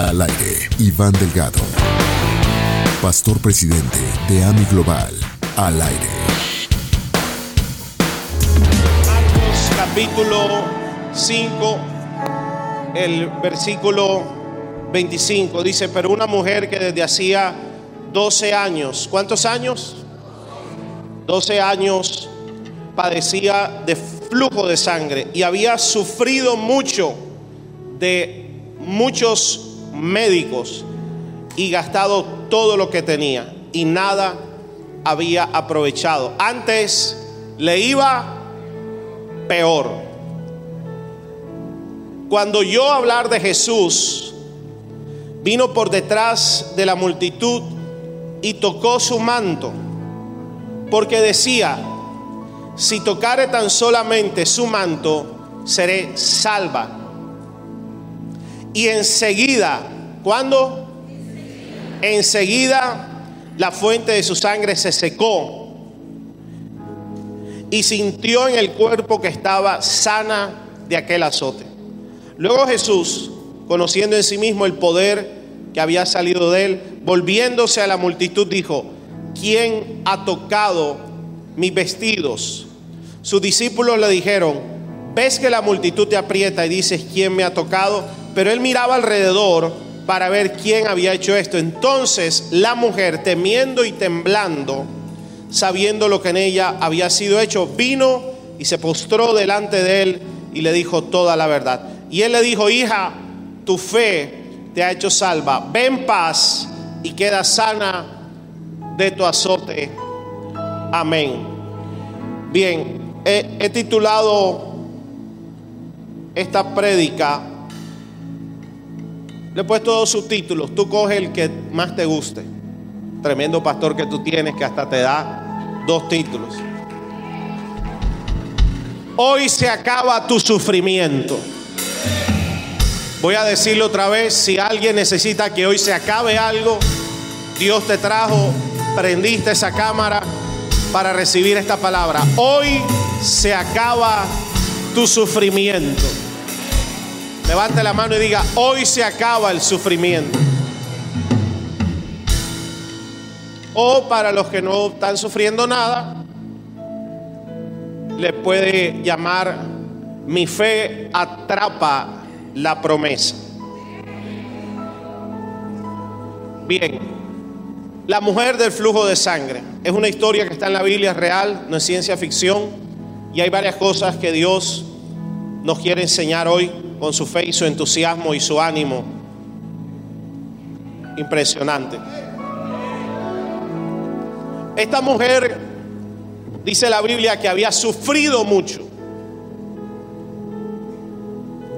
Al aire, Iván Delgado, pastor presidente de AMI Global. Al aire. Marcos capítulo 5, el versículo 25 dice, pero una mujer que desde hacía 12 años, ¿cuántos años? 12 años padecía de flujo de sangre y había sufrido mucho de muchos médicos y gastado todo lo que tenía y nada había aprovechado. Antes le iba peor. Cuando yo hablar de Jesús, vino por detrás de la multitud y tocó su manto, porque decía, si tocare tan solamente su manto, seré salva. Y enseguida, ¿cuándo? Enseguida la fuente de su sangre se secó y sintió en el cuerpo que estaba sana de aquel azote. Luego Jesús, conociendo en sí mismo el poder que había salido de él, volviéndose a la multitud, dijo, ¿quién ha tocado mis vestidos? Sus discípulos le dijeron, ves que la multitud te aprieta y dices, ¿quién me ha tocado? Pero él miraba alrededor para ver quién había hecho esto. Entonces la mujer, temiendo y temblando, sabiendo lo que en ella había sido hecho, vino y se postró delante de él y le dijo toda la verdad. Y él le dijo, hija, tu fe te ha hecho salva, ven paz y queda sana de tu azote. Amén. Bien, he, titulado esta prédica, le he puesto dos subtítulos, tú coge el que más te guste. Tremendo pastor que tú tienes que hasta te da dos títulos. Hoy se acaba tu sufrimiento. Voy a decirlo otra vez, si alguien necesita que hoy se acabe algo, Dios te trajo, prendiste esa cámara para recibir esta palabra. Hoy se acaba tu sufrimiento. Levante la mano y diga, hoy se acaba el sufrimiento. O para los que no están sufriendo nada, le puede llamar mi fe atrapa la promesa. Bien, la mujer del flujo de sangre es una historia que está en la Biblia, es real, no es ciencia ficción, y hay varias cosas que Dios nos quiere enseñar hoy con su fe y su entusiasmo y su ánimo impresionante. Esta mujer, dice la Biblia, que había sufrido mucho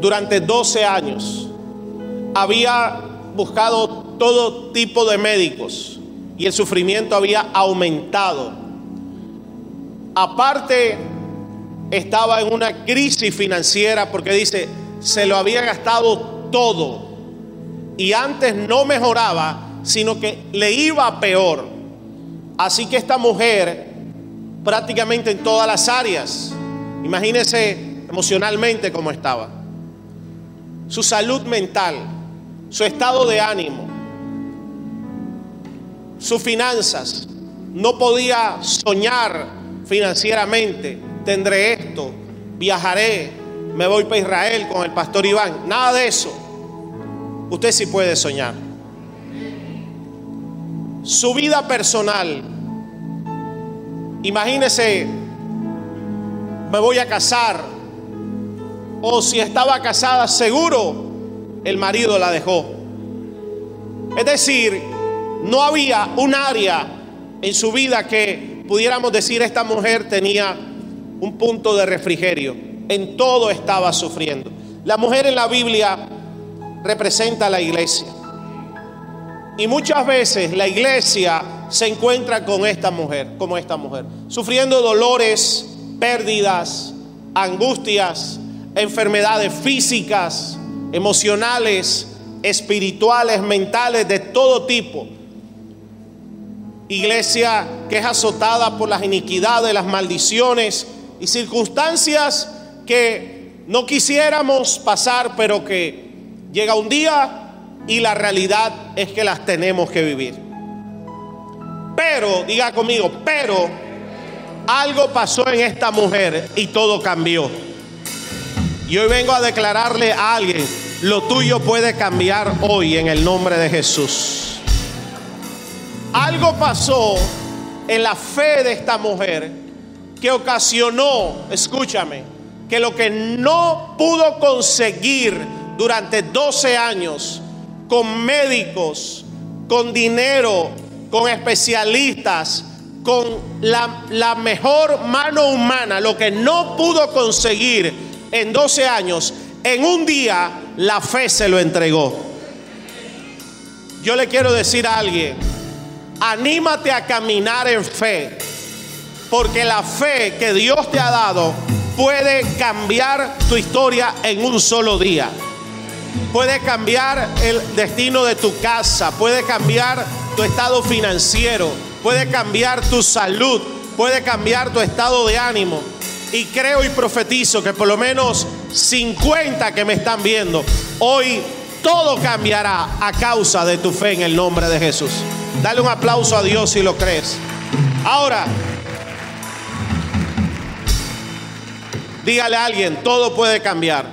durante 12 años. Había buscado todo tipo de médicos y el sufrimiento había aumentado. Aparte, estaba en una crisis financiera porque dice, se lo había gastado todo. Y antes no mejoraba, sino que le iba peor. Así que esta mujer, prácticamente en todas las áreas, imagínese emocionalmente cómo estaba, su salud mental, su estado de ánimo, sus finanzas, no podía soñar financieramente, tendré esto, viajaré, me voy para Israel con el pastor Iván, nada de eso. Usted sí puede soñar su vida personal. Imagínese, me voy a casar. O si estaba casada, seguro el marido la dejó. Es decir, no había un área en su vida que pudiéramos decir esta mujer tenía un punto de refrigerio. En todo estaba sufriendo. La mujer en la Biblia representa a la iglesia. Y muchas veces la iglesia se encuentra con esta mujer, como esta mujer, sufriendo dolores, pérdidas, angustias, enfermedades físicas, emocionales, espirituales, mentales, de todo tipo. Iglesia que es azotada por las iniquidades, las maldiciones y circunstancias que no quisiéramos pasar, pero que llega un día y la realidad es que las tenemos que vivir. Pero, diga conmigo, pero algo pasó en esta mujer y todo cambió. Y hoy vengo a declararle a alguien, lo tuyo puede cambiar hoy en el nombre de Jesús. Algo pasó en la fe de esta mujer que ocasionó, escúchame, que lo que no pudo conseguir durante 12 años con médicos, con dinero, con especialistas, con la, la, mejor mano humana, lo que no pudo conseguir en 12 años, en un día la fe se lo entregó. Yo le quiero decir a alguien, anímate a caminar en fe, porque la fe que Dios te ha dado puede cambiar tu historia en un solo día. Puede cambiar el destino de tu casa, puede cambiar tu estado financiero, puede cambiar tu salud, puede cambiar tu estado de ánimo. Y creo y profetizo que por lo menos 50 que me están viendo, hoy todo cambiará a causa de tu fe en el nombre de Jesús. Dale un aplauso a Dios si lo crees. Ahora, dígale a alguien, todo puede cambiar.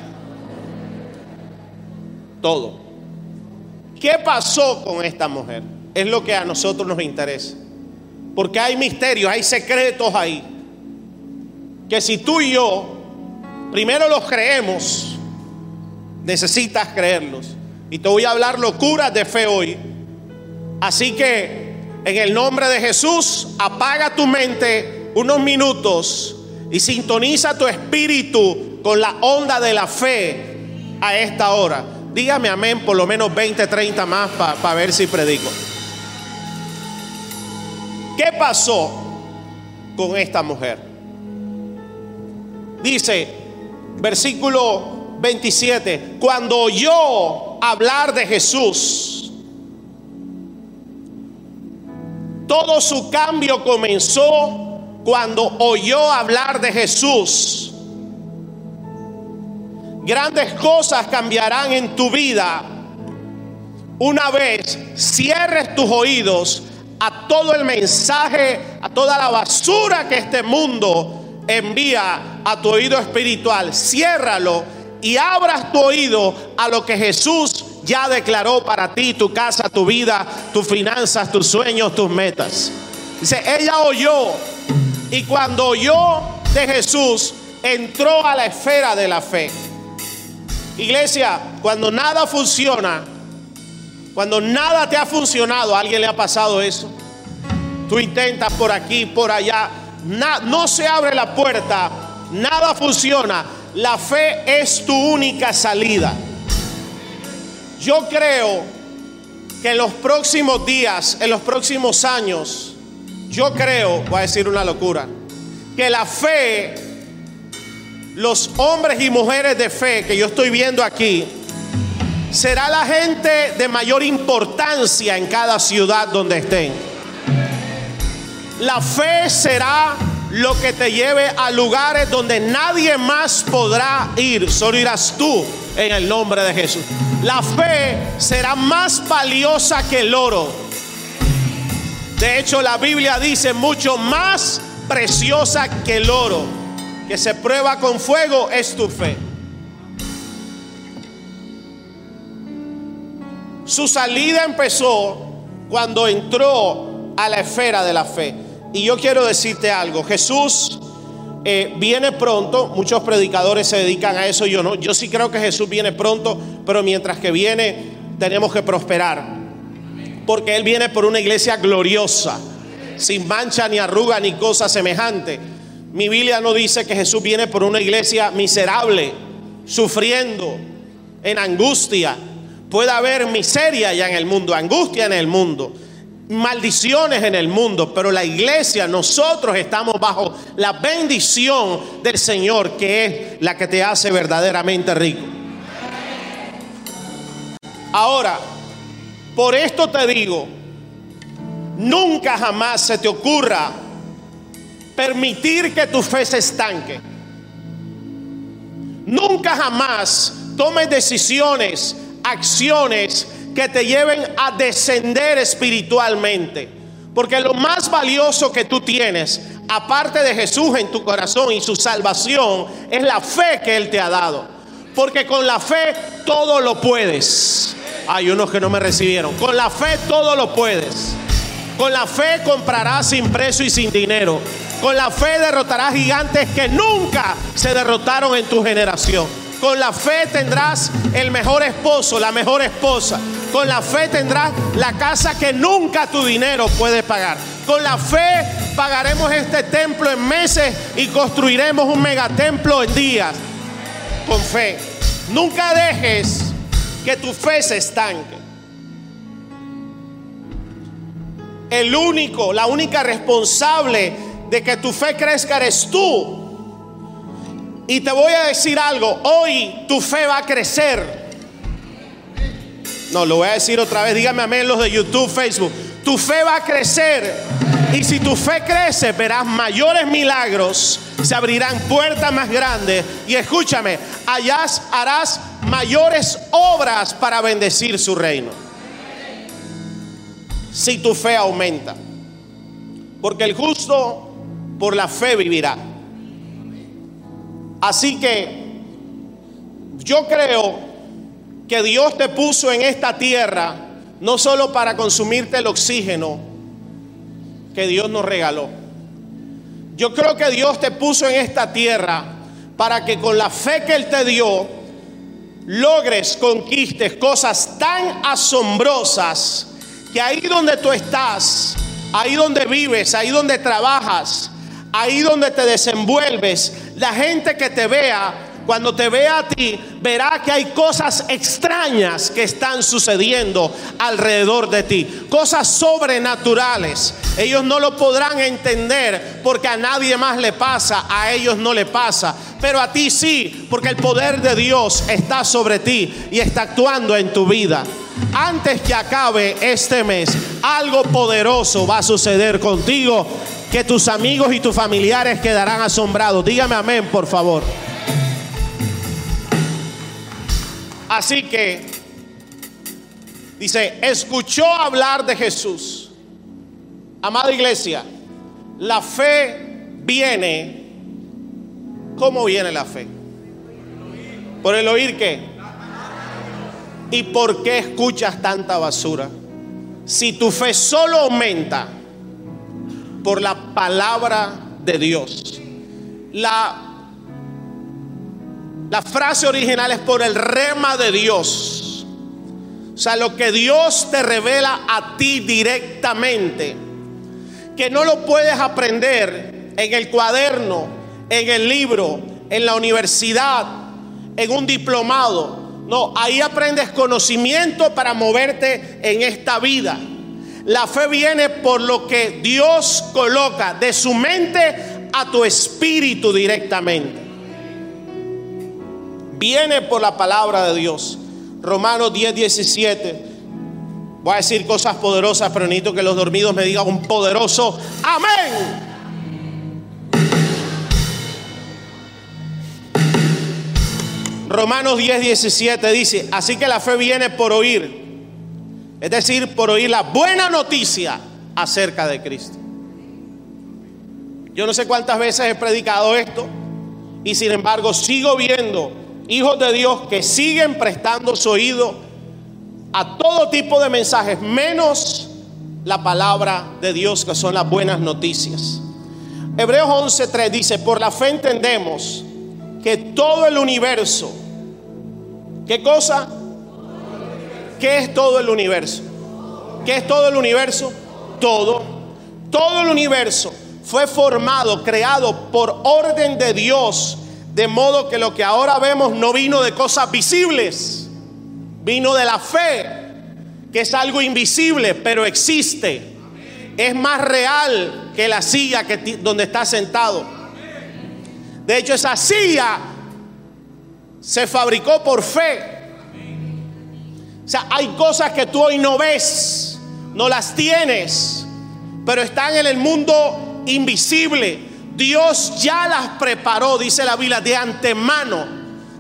Todo. ¿Qué pasó con esta mujer? Es lo que a nosotros nos interesa. Porque hay misterios, hay secretos ahí. Que si tú y yo primero los creemos, necesitas creerlos. Y te voy a hablar locuras de fe hoy. Así que en el nombre de Jesús, apaga tu mente unos minutos y sintoniza tu espíritu con la onda de la fe a esta hora. Dígame amén por lo menos 20, 30 más para ver si predico. ¿Qué pasó con esta mujer? Dice, versículo 27, cuando oyó hablar de Jesús, todo su cambio comenzó cuando oyó hablar de Jesús. Grandes cosas cambiarán en tu vida una vez cierres tus oídos a todo el mensaje, a toda la basura que este mundo envía a tu oído espiritual. Ciérralo y abras tu oído a lo que Jesús ya declaró para ti, tu casa, tu vida, tus finanzas, tus sueños, tus metas. Dice, ella oyó y cuando oyó de Jesús, entró a la esfera de la fe. Iglesia, cuando nada funciona, cuando nada te ha funcionado, ¿a alguien le ha pasado eso? Tú intentas por aquí, por allá, no se abre la puerta, nada funciona. La fe es tu única salida. Yo creo que en los próximos días, en los próximos años, yo creo, voy a decir una locura, que la fe, los hombres y mujeres de fe que yo estoy viendo aquí, será la gente de mayor importancia en cada ciudad donde estén. La fe será lo que te lleve a lugares donde nadie más podrá ir, solo irás tú en el nombre de Jesús. La fe será más valiosa que el oro. De hecho, la Biblia dice mucho más preciosa que el oro, que se prueba con fuego, es tu fe. Su salida empezó cuando entró a la esfera de la fe. Y yo quiero decirte algo, Jesús eh, viene pronto, muchos predicadores se dedican a eso, yo no, yo sí creo que Jesús viene pronto, pero mientras que viene tenemos que prosperar, porque Él viene por una iglesia gloriosa, sin mancha ni arruga ni cosa semejante. Mi Biblia no dice que Jesús viene por una iglesia miserable, sufriendo, en angustia, Puede haber miseria ya en el mundo, angustia en el mundo, maldiciones en el mundo, pero la iglesia, nosotros estamos bajo la bendición del Señor, que es la que te hace verdaderamente rico. Ahora, por esto te digo, nunca jamás se te ocurra permitir que tu fe se estanque. Nunca jamás tomes decisiones acciones que te lleven a descender espiritualmente. Porque lo más valioso que tú tienes, aparte de Jesús en tu corazón y su salvación, es la fe que Él te ha dado. Porque con la fe todo lo puedes. Hay unos que no me recibieron. Con la fe todo lo puedes. Con la fe comprarás sin precio y sin dinero. Con la fe derrotarás gigantes que nunca se derrotaron en tu generación. Con la fe tendrás el mejor esposo, la mejor esposa. Con la fe tendrás la casa que nunca tu dinero puede pagar. Con la fe pagaremos este templo en meses y construiremos un megatemplo en días. Con fe. Nunca dejes que tu fe se estanque. El único, la única responsable de que tu fe crezca eres tú. Y te voy a decir algo, hoy tu fe va a crecer. No, lo voy a decir otra vez, dígame amén los de YouTube, Facebook. Tu fe va a crecer. Y si tu fe crece, verás mayores milagros, se abrirán puertas más grandes. Y escúchame, allá harás mayores obras para bendecir su reino si tu fe aumenta. Porque el justo por la fe vivirá. Así que yo creo que Dios te puso en esta tierra no solo para consumirte el oxígeno que Dios nos regaló. Yo creo que Dios te puso en esta tierra para que con la fe que Él te dio logres, conquistes cosas tan asombrosas que ahí donde tú estás, ahí donde vives, ahí donde trabajas, ahí donde te desenvuelves, la gente que te vea, cuando te vea a ti, verá que hay cosas extrañas que están sucediendo alrededor de ti, cosas sobrenaturales. Ellos no lo podrán entender porque a nadie más le pasa, a ellos no le pasa, pero a ti sí, porque el poder de Dios está sobre ti y está actuando en tu vida antes que acabe este mes, algo poderoso va a suceder contigo que tus amigos y tus familiares quedarán asombrados. Dígame amén, por favor. Así que, dice, escuchó hablar de Jesús. Amada iglesia, la fe viene. ¿Cómo viene la fe? Por el oír qué? ¿Y por qué escuchas tanta basura? Si tu fe solo aumenta por la palabra de Dios. La, la frase original es por el rema de Dios. O sea, lo que Dios te revela a ti directamente. Que no lo puedes aprender en el cuaderno, en el libro, en la universidad, en un diplomado no, ahí aprendes conocimiento para moverte en esta vida. La fe viene por lo que Dios coloca de su mente a tu espíritu directamente. Viene por la palabra de Dios. Romanos 10, 17. Voy a decir cosas poderosas, pero necesito que los dormidos me digan un poderoso amén. Romanos 10, 17 dice, así que la fe viene por oír, es decir, por oír la buena noticia acerca de Cristo. Yo no sé cuántas veces he predicado esto y sin embargo sigo viendo hijos de Dios que siguen prestando su oído a todo tipo de mensajes, menos la palabra de Dios, que son las buenas noticias. Hebreos 11:3 dice, por la fe entendemos que todo el universo, ¿qué cosa? ¿Qué es todo el universo? ¿Qué es todo el universo? Todo. Todo el universo fue formado, creado por orden de Dios, de modo que lo que ahora vemos no vino de cosas visibles, vino de la fe, que es algo invisible, pero existe. Es más real que la silla que donde está sentado. De hecho, esa silla se fabricó por fe. O sea, hay cosas que tú hoy no ves, no las tienes, pero están en el mundo invisible. Dios ya las preparó, dice la Biblia, de antemano.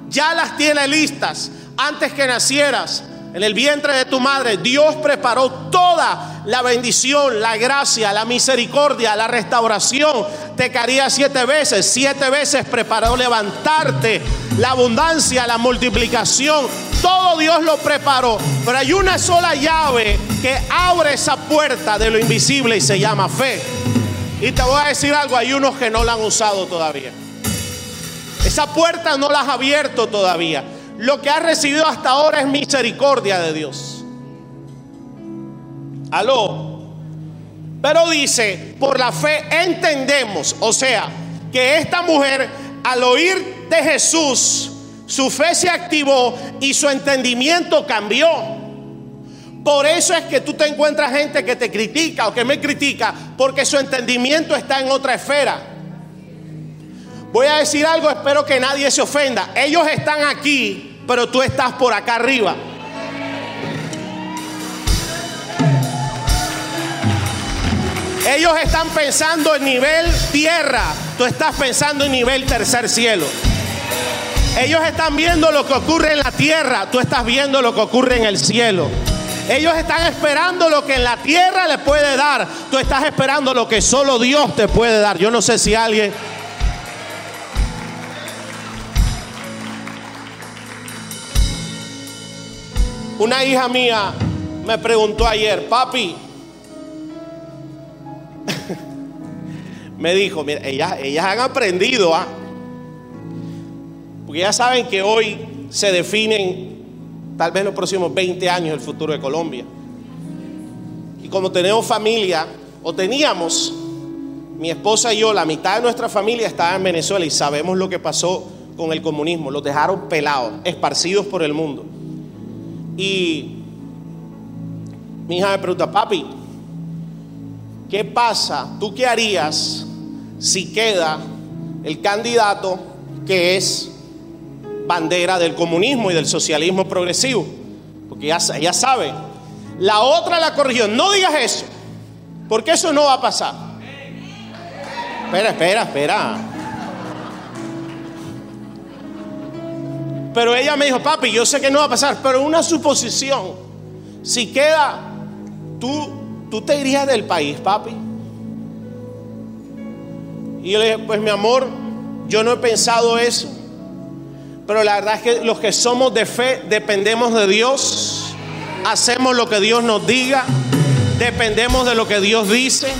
Ya las tiene listas antes que nacieras, en el vientre de tu madre, Dios preparó toda la bendición, la gracia, la misericordia, la restauración. Te caería siete veces, siete veces preparó levantarte, la abundancia, la multiplicación. Todo Dios lo preparó. Pero hay una sola llave que abre esa puerta de lo invisible y se llama fe. Y te voy a decir algo, hay unos que no la han usado todavía. Esa puerta no la has abierto todavía. Lo que has recibido hasta ahora es misericordia de Dios. Aló. Pero dice, por la fe entendemos, o sea, que esta mujer al oír de Jesús, su fe se activó y su entendimiento cambió. Por eso es que tú te encuentras gente que te critica o que me critica, porque su entendimiento está en otra esfera. Voy a decir algo, espero que nadie se ofenda. Ellos están aquí, pero tú estás por acá arriba. Ellos están pensando en nivel tierra, tú estás pensando en nivel tercer cielo. Ellos están viendo lo que ocurre en la tierra, tú estás viendo lo que ocurre en el cielo. Ellos están esperando lo que en la tierra les puede dar, tú estás esperando lo que solo Dios te puede dar. Yo no sé si alguien Una hija mía me preguntó ayer, papi, me dijo, mira, ellas, ellas han aprendido, ¿ah? porque ya saben que hoy se definen tal vez los próximos 20 años el futuro de Colombia. Y como tenemos familia, o teníamos, mi esposa y yo, la mitad de nuestra familia estaba en Venezuela y sabemos lo que pasó con el comunismo, los dejaron pelados, esparcidos por el mundo. Y mi hija me pregunta, papi, ¿qué pasa? ¿Tú qué harías si queda el candidato que es bandera del comunismo y del socialismo progresivo? Porque ya, sabe. La otra la corrigió, no digas eso, porque eso no va a pasar. Espera, espera, espera. Pero ella me dijo, papi, yo sé que no va a pasar, pero una suposición. Si queda, tú, tú te irías del país, papi. Y yo le dije, pues mi amor, yo no he pensado eso. Pero la verdad es que los que somos de fe dependemos de Dios. Hacemos lo que Dios nos diga. Dependemos de lo que Dios dice.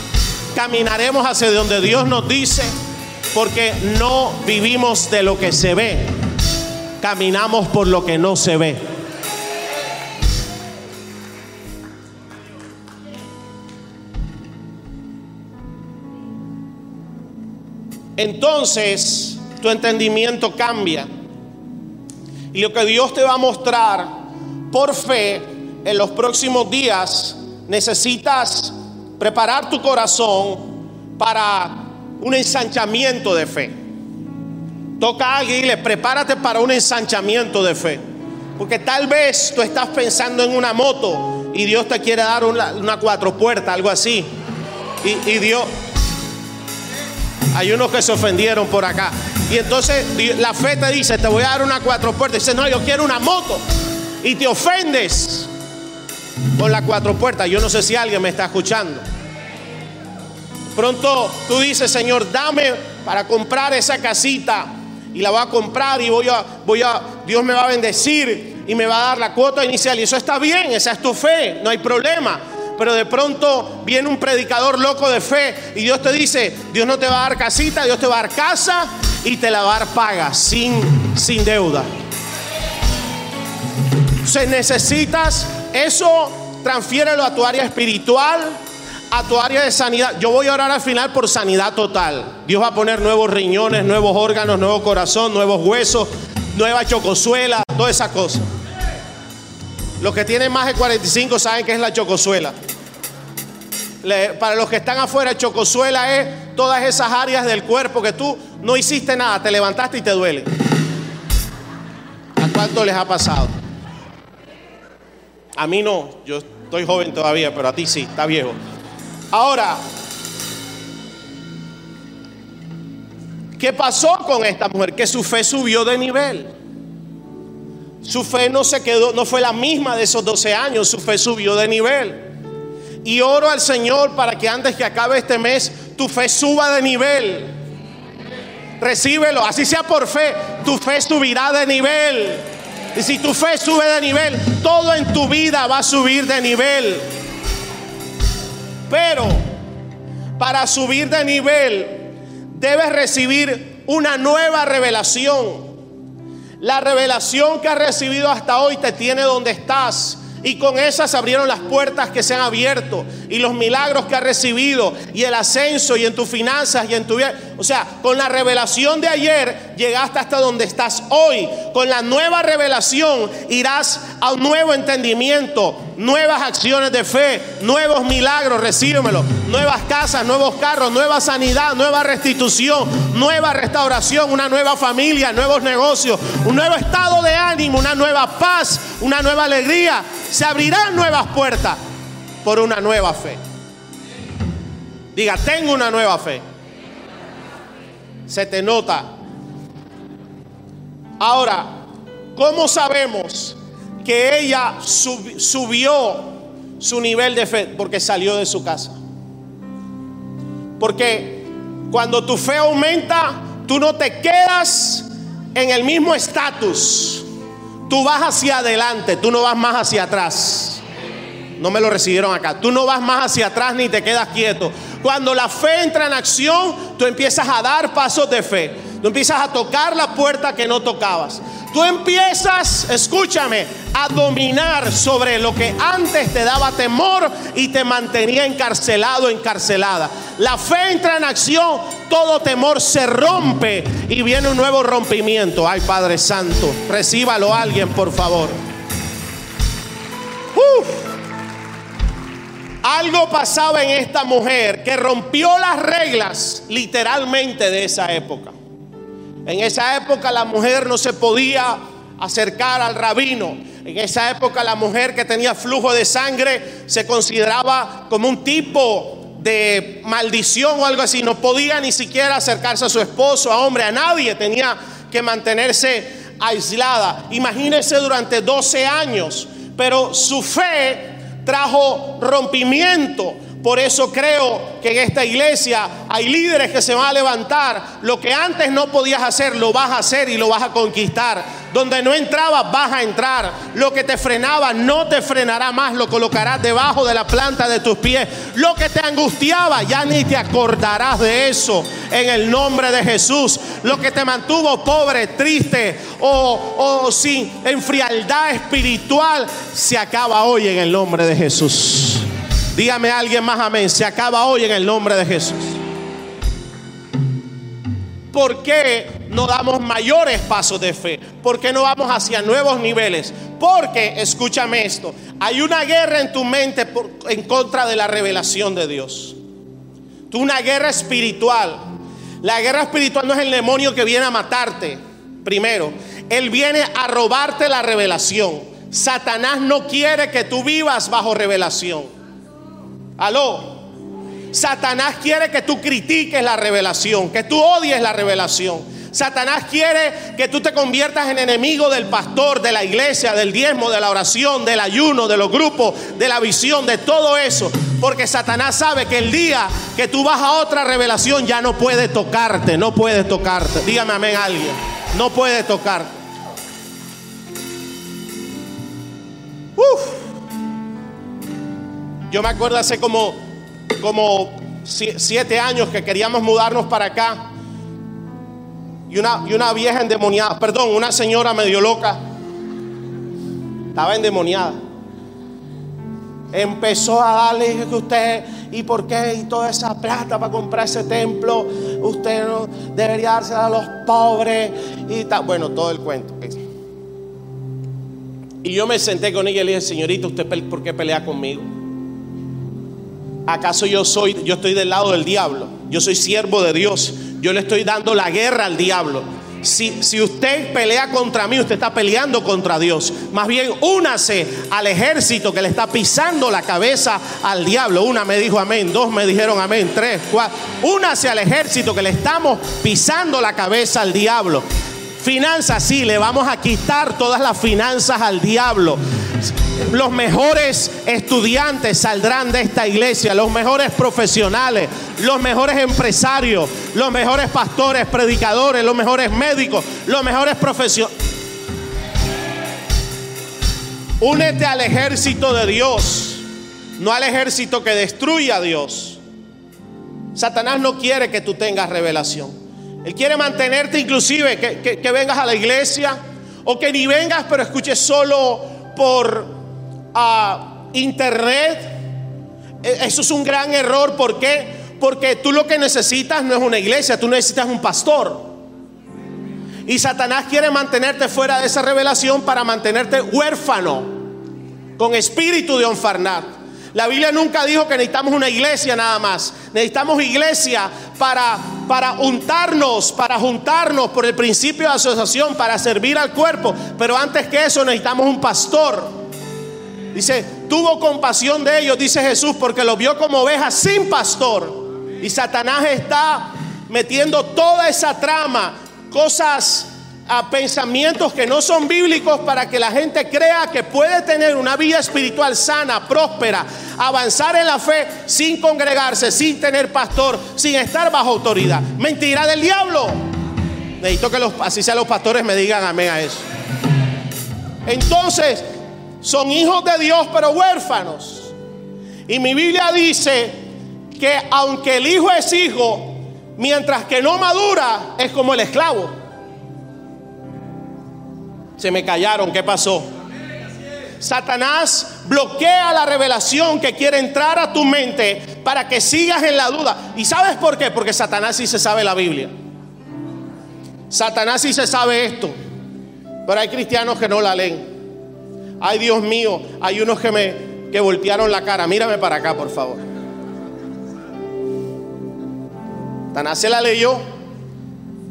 Caminaremos hacia donde Dios nos dice. Porque no vivimos de lo que se ve caminamos por lo que no se ve. Entonces tu entendimiento cambia. Y lo que Dios te va a mostrar por fe en los próximos días, necesitas preparar tu corazón para un ensanchamiento de fe. Toca a alguien y le prepárate para un ensanchamiento de fe. Porque tal vez tú estás pensando en una moto y Dios te quiere dar una, cuatro puertas, algo así. Y, Dios, hay unos que se ofendieron por acá. Y entonces la fe te dice, te voy a dar una cuatro puertas. Dice, no, yo quiero una moto. Y te ofendes con la cuatro puertas. Yo no sé si alguien me está escuchando. Pronto tú dices, Señor, dame para comprar esa casita y la voy a comprar y voy a, voy a, Dios me va a bendecir y me va a dar la cuota inicial. Y eso está bien, esa es tu fe, no hay problema. Pero de pronto viene un predicador loco de fe y Dios te dice, Dios no te va a dar casita, Dios te va a dar casa y te la va a dar paga, sin, sin deuda. Se necesitas eso, transfiérelo a tu área espiritual, a tu área de sanidad. Yo voy a orar al final por sanidad total. Dios va a poner nuevos riñones, nuevos órganos, nuevo corazón, nuevos huesos, nueva chocosuela, todas esas cosas. Los que tienen más de 45 saben qué es la chocosuela. para los que están afuera, chocosuela es todas esas áreas del cuerpo que tú no hiciste nada, te levantaste y te duele. ¿A cuánto les ha pasado? A mí no, yo estoy joven todavía, pero a ti sí, está viejo. Ahora, ¿qué pasó con esta mujer? Que su fe subió de nivel. Su fe no se quedó, no fue la misma de esos 12 años, su fe subió de nivel. Y oro al Señor para que antes que acabe este mes, tu fe suba de nivel. Recíbelo, así sea por fe, tu fe subirá de nivel. Y si tu fe sube de nivel, todo en tu vida va a subir de nivel. Pero para subir de nivel, debes recibir una nueva revelación. La revelación que has recibido hasta hoy te tiene donde estás. Y con esas abrieron las puertas que se han abierto y los milagros que has recibido y el ascenso y en tus finanzas y en tu vida. O sea, con la revelación de ayer llegaste hasta donde estás hoy. Con la nueva revelación irás a un nuevo entendimiento, nuevas acciones de fe, nuevos milagros, recíbemelo, nuevas casas, nuevos carros, nueva sanidad, nueva restitución, nueva restauración, una nueva familia, nuevos negocios, un nuevo estado de ánimo, una nueva paz, una nueva alegría. Se abrirán nuevas puertas por una nueva fe. Diga, tengo una nueva fe. Se te nota. Ahora, ¿cómo sabemos que ella subió su nivel de fe? Porque salió de su casa. Porque cuando tu fe aumenta, tú no te quedas en el mismo estatus. Tú vas hacia adelante, tú no vas más hacia atrás. No me lo recibieron acá. Tú no vas más hacia atrás ni te quedas quieto. Cuando la fe entra en acción, tú empiezas a dar pasos de fe. Tú empiezas a tocar la puerta que no tocabas. Tú empiezas, escúchame, a dominar sobre lo que antes te daba temor y te mantenía encarcelado, encarcelada. La fe entra en acción, todo temor se rompe y viene un nuevo rompimiento. Ay, Padre Santo, recíbalo alguien, por favor. Algo pasaba en esta mujer que rompió las reglas literalmente de esa época. En esa época la mujer no se podía acercar al rabino. En esa época la mujer que tenía flujo de sangre se consideraba como un tipo de maldición o algo así. No podía ni siquiera acercarse a su esposo, a hombre, a nadie. Tenía que mantenerse aislada. Imagínense durante 12 años. Pero su fe trajo rompimiento. Por eso creo que en esta iglesia hay líderes que se van a levantar. Lo que antes no podías hacer, lo vas a hacer y lo vas a conquistar. Donde no entrabas, vas a entrar. Lo que te frenaba, no te frenará más. Lo colocarás debajo de la planta de tus pies. Lo que te angustiaba, ya ni te acordarás de eso. En el nombre de Jesús. Lo que te mantuvo pobre, triste o, o sin enfrialdad espiritual, se acaba hoy en el nombre de Jesús. Dígame alguien más amén. Se acaba hoy en el nombre de Jesús. ¿Por qué no damos mayores pasos de fe? ¿Por qué no vamos hacia nuevos niveles? Porque, escúchame esto, hay una guerra en tu mente en contra de la revelación de Dios. Tú una guerra espiritual. La guerra espiritual no es el demonio que viene a matarte, primero. Él viene a robarte la revelación. Satanás no quiere que tú vivas bajo revelación. Aló. Satanás quiere que tú critiques la revelación, que tú odies la revelación. Satanás quiere que tú te conviertas en enemigo del pastor, de la iglesia, del diezmo, de la oración, del ayuno, de los grupos, de la visión, de todo eso. Porque Satanás sabe que el día que tú vas a otra revelación ya no puede tocarte, no puede tocarte. Dígame amén alguien. No puede tocarte. Uf. Yo me acuerdo hace como, como siete años que queríamos mudarnos para acá. Y una, y una vieja endemoniada, perdón, una señora medio loca, estaba endemoniada. Empezó a darle que usted, ¿y por qué? Y toda esa plata para comprar ese templo, usted debería dársela a los pobres y tal. Bueno, todo el cuento. Y yo me senté con ella y le dije, señorita, ¿usted por qué pelea conmigo? ¿Acaso yo soy, yo estoy del lado del diablo? Yo soy siervo de Dios. Yo le estoy dando la guerra al diablo. Si, si, usted pelea contra mí, usted está peleando contra Dios. Más bien, únase al ejército que le está pisando la cabeza al diablo. Una me dijo amén, dos me dijeron amén, tres, cuatro. Únase al ejército que le estamos pisando la cabeza al diablo. Finanzas, sí, le vamos a quitar todas las finanzas al diablo. Los mejores estudiantes saldrán de esta iglesia, los mejores profesionales, los mejores empresarios, los mejores pastores, predicadores, los mejores médicos, los mejores profesionales. Únete al ejército de Dios, no al ejército que destruye a Dios. Satanás no quiere que tú tengas revelación. Él quiere mantenerte inclusive, que, vengas a la iglesia o que ni vengas pero escuches solo por ah, internet. E, eso es un gran error. ¿Por qué? Porque tú lo que necesitas no es una iglesia, tú necesitas un pastor. Y Satanás quiere mantenerte fuera de esa revelación para mantenerte huérfano, con espíritu de onfarnat. La Biblia nunca dijo que necesitamos una iglesia nada más. Necesitamos iglesia para, para untarnos, para juntarnos por el principio de asociación, para servir al cuerpo. Pero antes que eso necesitamos un pastor. Dice, tuvo compasión de ellos, dice Jesús, porque los vio como ovejas sin pastor. Y Satanás está metiendo toda esa trama, cosas a pensamientos que no son bíblicos para que la gente crea que puede tener una vida espiritual sana, próspera, avanzar en la fe sin congregarse, sin tener pastor, sin estar bajo autoridad. Mentira del diablo. Necesito que así sean los pastores me digan amén a eso. Entonces, son hijos de Dios pero huérfanos. Y mi Biblia dice que aunque el hijo es hijo, mientras que no madura, es como el esclavo. Se me callaron, ¿qué pasó? Satanás bloquea la revelación que quiere entrar a tu mente para que sigas en la duda. ¿Y sabes por qué? Porque Satanás sí se sabe la Biblia. Satanás sí se sabe esto. Pero hay cristianos que no la leen. Ay, Dios mío, hay unos que me que voltearon la cara. Mírame para acá, por favor. Satanás se la leyó.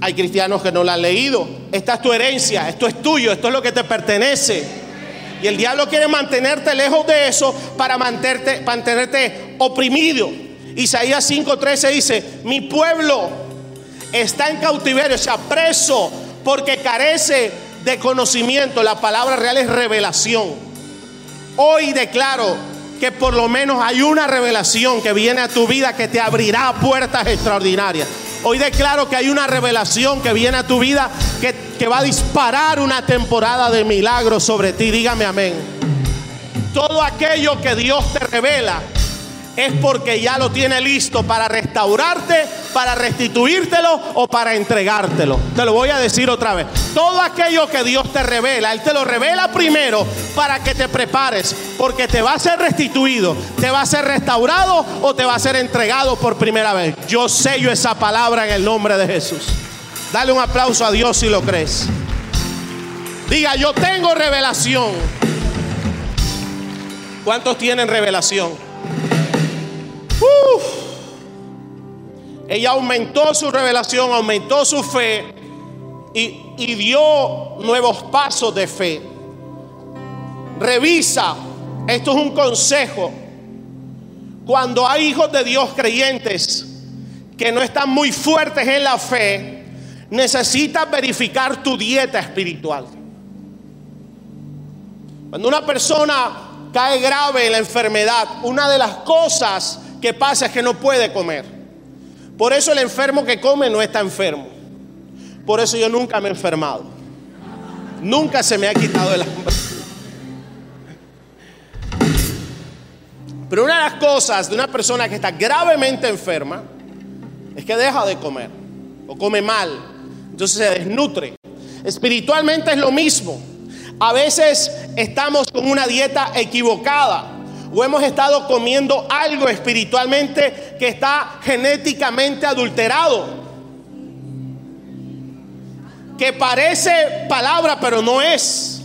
Hay cristianos que no la han leído. Esta es tu herencia, esto es tuyo, esto es lo que te pertenece. Y el diablo quiere mantenerte lejos de eso para mantenerte, mantenerte oprimido. Isaías 5:13 dice, mi pueblo está en cautiverio, o sea, preso, porque carece de conocimiento. La palabra real es revelación. Hoy declaro que por lo menos hay una revelación que viene a tu vida que te abrirá puertas extraordinarias. Hoy declaro que hay una revelación que viene a tu vida que, que va a disparar una temporada de milagros sobre ti. Dígame amén. Todo aquello que Dios te revela es porque ya lo tiene listo para restaurarte, para restituírtelo o para entregártelo. Te lo voy a decir otra vez. Todo aquello que Dios te revela, Él te lo revela primero para que te prepares, porque te va a ser restituido, te va a ser restaurado o te va a ser entregado por primera vez. Yo sello esa palabra en el nombre de Jesús. Dale un aplauso a Dios si lo crees. Diga, yo tengo revelación. ¿Cuántos tienen revelación? Ella aumentó su revelación, aumentó su fe y, y dio nuevos pasos de fe. Revisa, esto es un consejo. Cuando hay hijos de Dios creyentes que no están muy fuertes en la fe, necesitas verificar tu dieta espiritual. Cuando una persona cae grave en la enfermedad, una de las cosas que pasa es que no puede comer. Por eso el enfermo que come no está enfermo. Por eso yo nunca me he enfermado. Nunca se me ha quitado el hambre. Pero una de las cosas de una persona que está gravemente enferma es que deja de comer o come mal. Entonces se desnutre. Espiritualmente es lo mismo. A veces estamos con una dieta equivocada o hemos estado comiendo algo espiritualmente que está genéticamente adulterado. Que parece palabra, pero no es.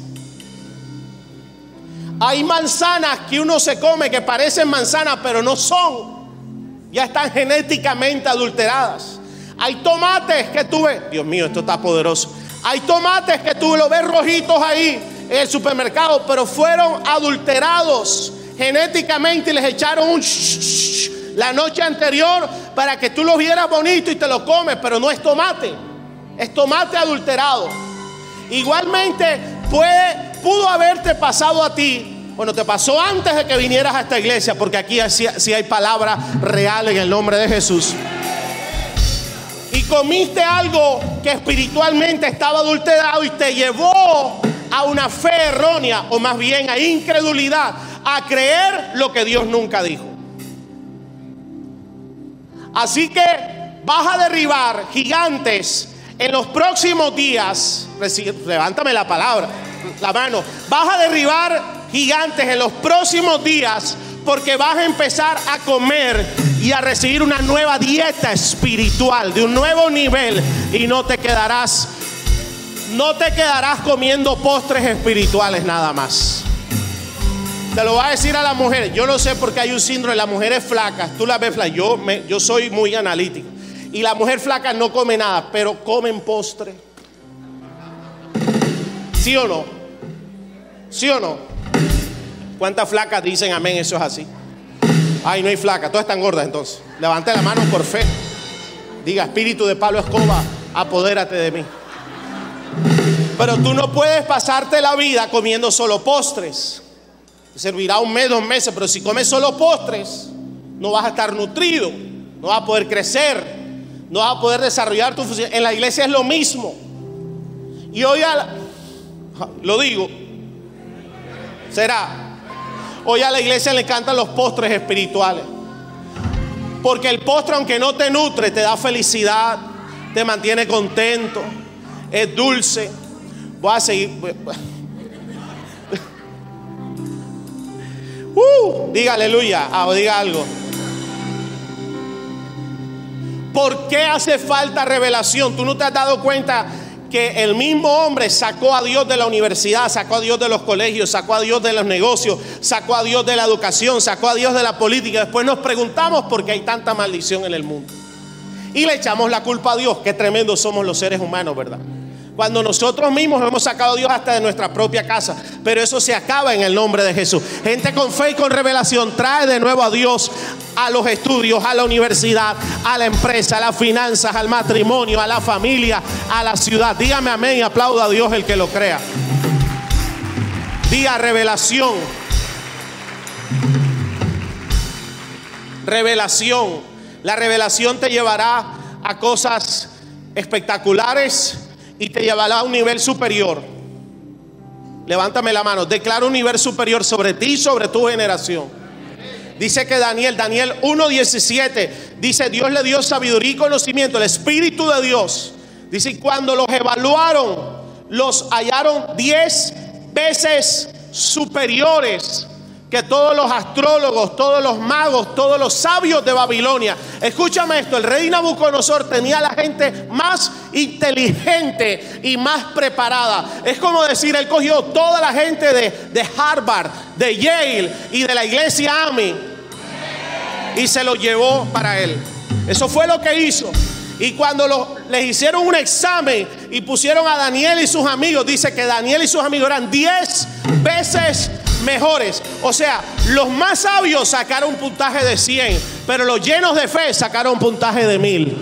Hay manzanas que uno se come que parecen manzanas, pero no son. Ya están genéticamente adulteradas. Hay tomates que tú ves. Dios mío, esto está poderoso. Hay tomates que tú lo ves rojitos ahí en el supermercado, pero fueron adulterados genéticamente les echaron un la noche anterior para que tú lo vieras bonito y te lo comes, pero no es tomate, es tomate adulterado. Igualmente puede, pudo haberte pasado a ti. Bueno, te pasó antes de que vinieras a esta iglesia, porque aquí sí hay palabra real en el nombre de Jesús. Y comiste algo que espiritualmente estaba adulterado y te llevó a una fe errónea, o más bien a incredulidad, a creer lo que Dios nunca dijo. Así que vas a derribar gigantes en los próximos días. Levántame la palabra, la mano. Vas a derribar gigantes en los próximos días porque vas a empezar a comer y a recibir una nueva dieta espiritual de un nuevo nivel y no te quedarás no te quedarás comiendo postres espirituales nada más. Te lo va a decir a la mujer. Yo no sé por qué hay un síndrome. Las mujeres flacas, tú las ves flacas. Yo, yo soy muy analítico. Y la mujer flaca no come nada, pero comen postre. ¿Sí o no? ¿Sí o no? ¿Cuántas flacas dicen amén? Eso es así. Ay, no hay flaca. Todas están gordas entonces. Levante la mano por fe. Diga, espíritu de Pablo Escoba, apodérate de mí. Pero tú no puedes pasarte la vida comiendo solo postres servirá un mes, dos meses, pero si comes solo postres, no vas a estar nutrido, no vas a poder crecer, no vas a poder desarrollar tu función. En la iglesia es lo mismo. Y hoy a lo digo, será. Hoy a la iglesia le encantan los postres espirituales. Porque el postre, aunque no te nutre, te da felicidad, te mantiene contento, es dulce. Voy a seguir. Uh, diga aleluya, ah, o diga algo. ¿Por qué hace falta revelación? Tú no te has dado cuenta que el mismo hombre sacó a Dios de la universidad, sacó a Dios de los colegios, sacó a Dios de los negocios, sacó a Dios de la educación, sacó a Dios de la política. Después nos preguntamos por qué hay tanta maldición en el mundo. Y le echamos la culpa a Dios. Qué tremendo somos los seres humanos, ¿verdad? Cuando nosotros mismos hemos sacado a Dios hasta de nuestra propia casa. Pero eso se acaba en el nombre de Jesús. Gente con fe y con revelación trae de nuevo a Dios a los estudios, a la universidad, a la empresa, a las finanzas, al matrimonio, a la familia, a la ciudad. Dígame amén y aplauda a Dios el que lo crea. Diga revelación. Revelación. La revelación te llevará a cosas espectaculares y te llevará a un nivel superior. Levántame la mano. Declara un nivel superior sobre ti y sobre tu generación. Dice que Daniel, Daniel 1.17, dice Dios le dio sabiduría y conocimiento, el Espíritu de Dios. Dice, cuando los evaluaron, los hallaron 10 veces superiores que todos los astrólogos, todos los magos, todos los sabios de Babilonia. Escúchame esto, el rey Nabucodonosor tenía la gente más inteligente y más preparada. Es como decir, él cogió toda la gente de, de Harvard, de Yale y de la iglesia AMI y se lo llevó para él. Eso fue lo que hizo. Y cuando les hicieron un examen y pusieron a Daniel y sus amigos, dice que Daniel y sus amigos eran 10 veces mejores. O sea, los más sabios sacaron un puntaje de 100, pero los llenos de fe sacaron un puntaje de 1000.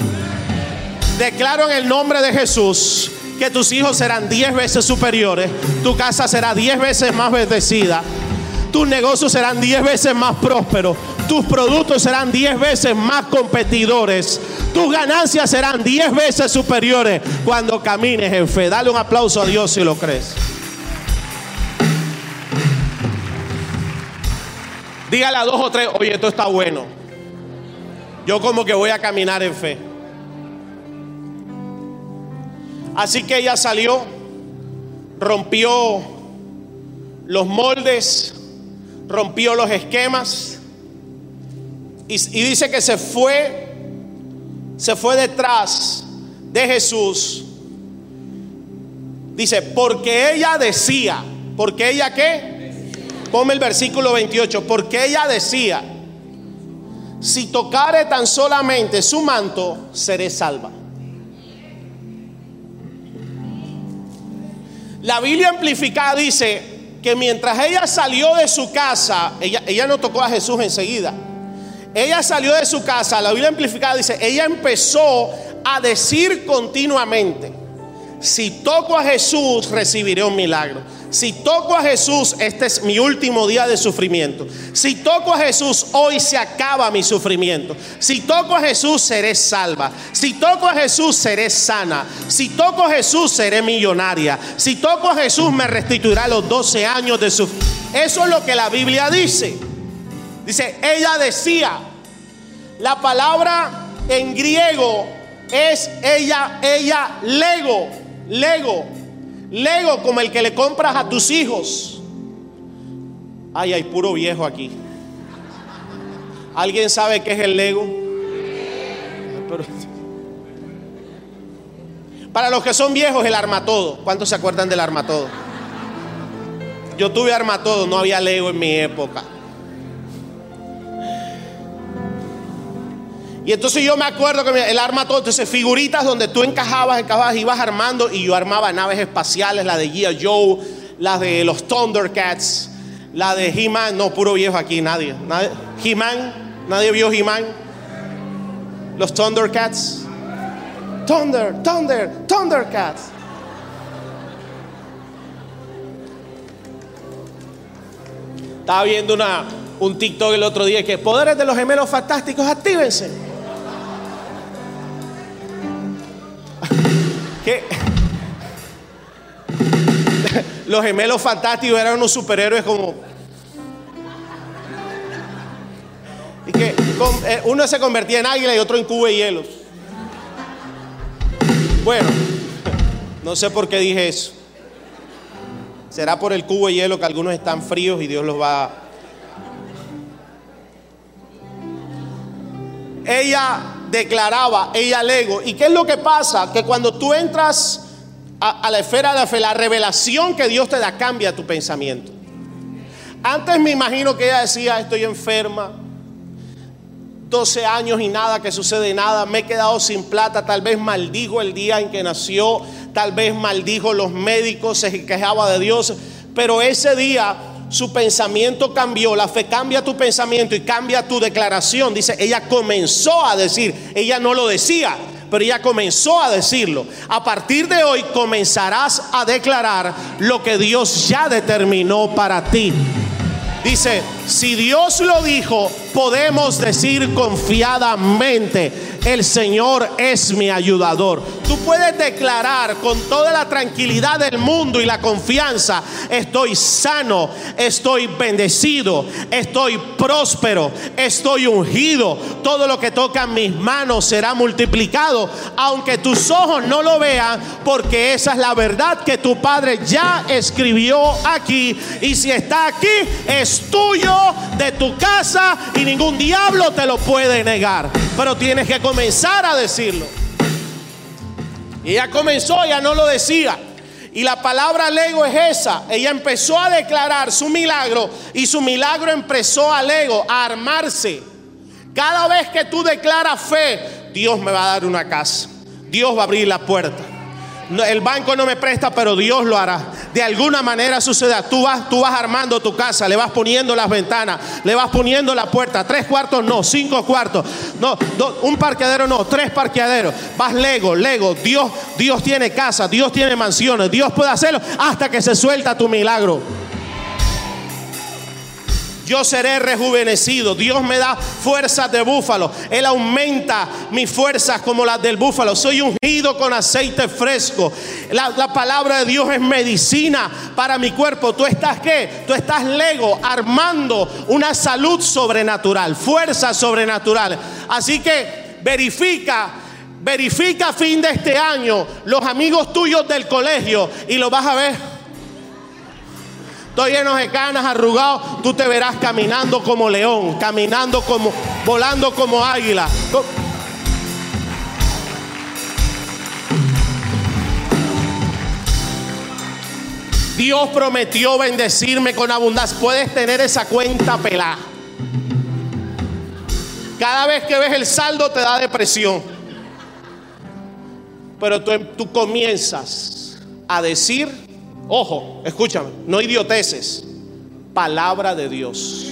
Declaro en el nombre de Jesús que tus hijos serán 10 veces superiores, tu casa será 10 veces más bendecida, tus negocios serán 10 veces más prósperos, tus productos serán 10 veces más competidores, tus ganancias serán 10 veces superiores cuando camines en fe. Dale un aplauso a Dios si lo crees. Dígale a dos o tres, oye, esto está bueno. Yo como que voy a caminar en fe. Así que ella salió, rompió los moldes, rompió los esquemas y, y, dice que se fue, se fue detrás de Jesús. Dice, porque ella decía, porque ella qué? Ponme el versículo 28, porque ella decía, si tocare tan solamente su manto, seré salva. La Biblia amplificada dice que mientras ella salió de su casa, ella, ella no tocó a Jesús enseguida. Ella salió de su casa, la Biblia amplificada dice, ella empezó a decir continuamente, si toco a Jesús, recibiré un milagro. Si toco a Jesús, este es mi último día de sufrimiento. Si toco a Jesús, hoy se acaba mi sufrimiento. Si toco a Jesús, seré salva. Si toco a Jesús, seré sana. Si toco a Jesús, seré millonaria. Si toco a Jesús, me restituirá los 12 años de sufrimiento. Eso es lo que la Biblia dice. Dice, ella decía, la palabra en griego es ella, ella, lego, lego, lego como el que le compras a tus hijos. Ay, hay puro viejo aquí. ¿Alguien sabe qué es el lego? Para los que son viejos, el armatodo. ¿Cuántos se acuerdan del armatodo? Yo tuve armatodo, no había lego en mi época. Entonces yo me acuerdo que el arma todo, entonces figuritas donde tú encajabas, encajabas, ibas armando y yo armaba naves espaciales, la de Gia Joe, las de los Thundercats, la de He-Man, no, puro viejo aquí, nadie. nadie He-Man, nadie vio He-Man. Los Thundercats. Thunder, Thunder, Thundercats. Estaba viendo una, un TikTok el otro día que poderes de los gemelos fantásticos, actívense. Que los gemelos fantásticos eran unos superhéroes como... Y que eh, uno se convertía en águila y otro en cubo de hielos. Bueno, no sé por qué dije eso. Será por el cubo de hielo que algunos están fríos y Dios los va a... Ella declaraba, ella lego. ¿Y qué es lo que pasa? Que cuando tú entras a, la esfera de la fe, la revelación que Dios te da cambia tu pensamiento. Antes me imagino que ella decía, estoy enferma, 12 años y nada, que sucede nada, me he quedado sin plata, tal vez maldijo el día en que nació, tal vez maldijo los médicos, se quejaba de Dios, pero ese día su pensamiento cambió, la fe cambia tu pensamiento y cambia tu declaración. Dice, ella comenzó a decir, ella no lo decía, pero ella comenzó a decirlo. A partir de hoy comenzarás a declarar lo que Dios ya determinó para ti. Dice, si Dios lo dijo, podemos decir confiadamente, el Señor es mi ayudador. Tú puedes declarar con toda la tranquilidad del mundo y la confianza, estoy sano, estoy bendecido, estoy próspero, estoy ungido. Todo lo que toca en mis manos será multiplicado, aunque tus ojos no lo vean, porque esa es la verdad que tu Padre ya escribió aquí. Y si está aquí, es tuyo, de tu casa, ningún diablo te lo puede negar. Pero tienes que comenzar a decirlo. Y ella comenzó, ya no lo decía. Y la palabra lego es esa. Ella empezó a declarar su milagro y su milagro empezó a lego, a armarse. Cada vez que tú declaras fe, Dios me va a dar una casa. Dios va a abrir la puerta el banco no me presta, pero Dios lo hará. De alguna manera sucederá. Tú vas, tú vas armando tu casa, le vas poniendo las ventanas, le vas poniendo la puerta. Tres cuartos, no, cinco cuartos. No, un parqueadero, no, tres parqueaderos. Vas lego, lego. Dios, Dios tiene casa, Dios tiene mansiones, Dios puede hacerlo hasta que se suelta tu milagro yo seré rejuvenecido. Dios me da fuerzas de búfalo. Él aumenta mis fuerzas como las del búfalo. Soy ungido con aceite fresco. La, palabra de Dios es medicina para mi cuerpo. Tú estás qué? Tú estás lego, armando una salud sobrenatural, fuerza sobrenatural. Así que verifica verifica fin de este año los amigos tuyos del colegio y lo vas a ver Estoy lleno de canas, arrugado. Tú te verás caminando como león, caminando como, volando como águila. Dios prometió bendecirme con abundancia. Puedes tener esa cuenta pelada. Cada vez que ves el saldo te da depresión. Pero tú, tú comienzas a decir Ojo, escúchame, no idioteces, palabra de Dios.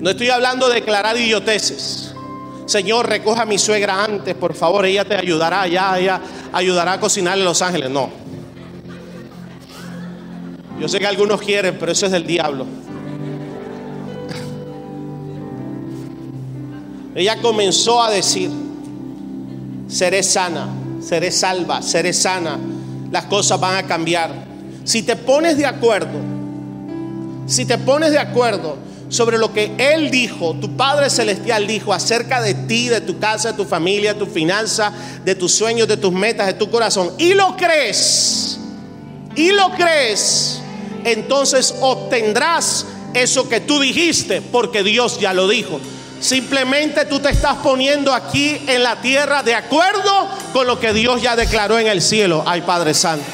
No estoy hablando de declarar idioteces. Señor, recoja a mi suegra antes, por favor, ella te ayudará ya, ya ayudará a cocinar en Los Ángeles. No. Yo sé que algunos quieren, pero eso es del diablo. Ella comenzó a decir, seré sana, seré salva, seré sana, las cosas van a cambiar. Si te pones de acuerdo, si te pones de acuerdo sobre lo que Él dijo, tu Padre Celestial dijo acerca de ti, de tu casa, de tu familia, de tu finanza, de tus sueños, de tus metas, de tu corazón, y lo crees, y lo crees, entonces obtendrás eso que tú dijiste, porque Dios ya lo dijo. Simplemente tú te estás poniendo aquí en la tierra de acuerdo con lo que Dios ya declaró en el cielo. Ay, Padre Santo.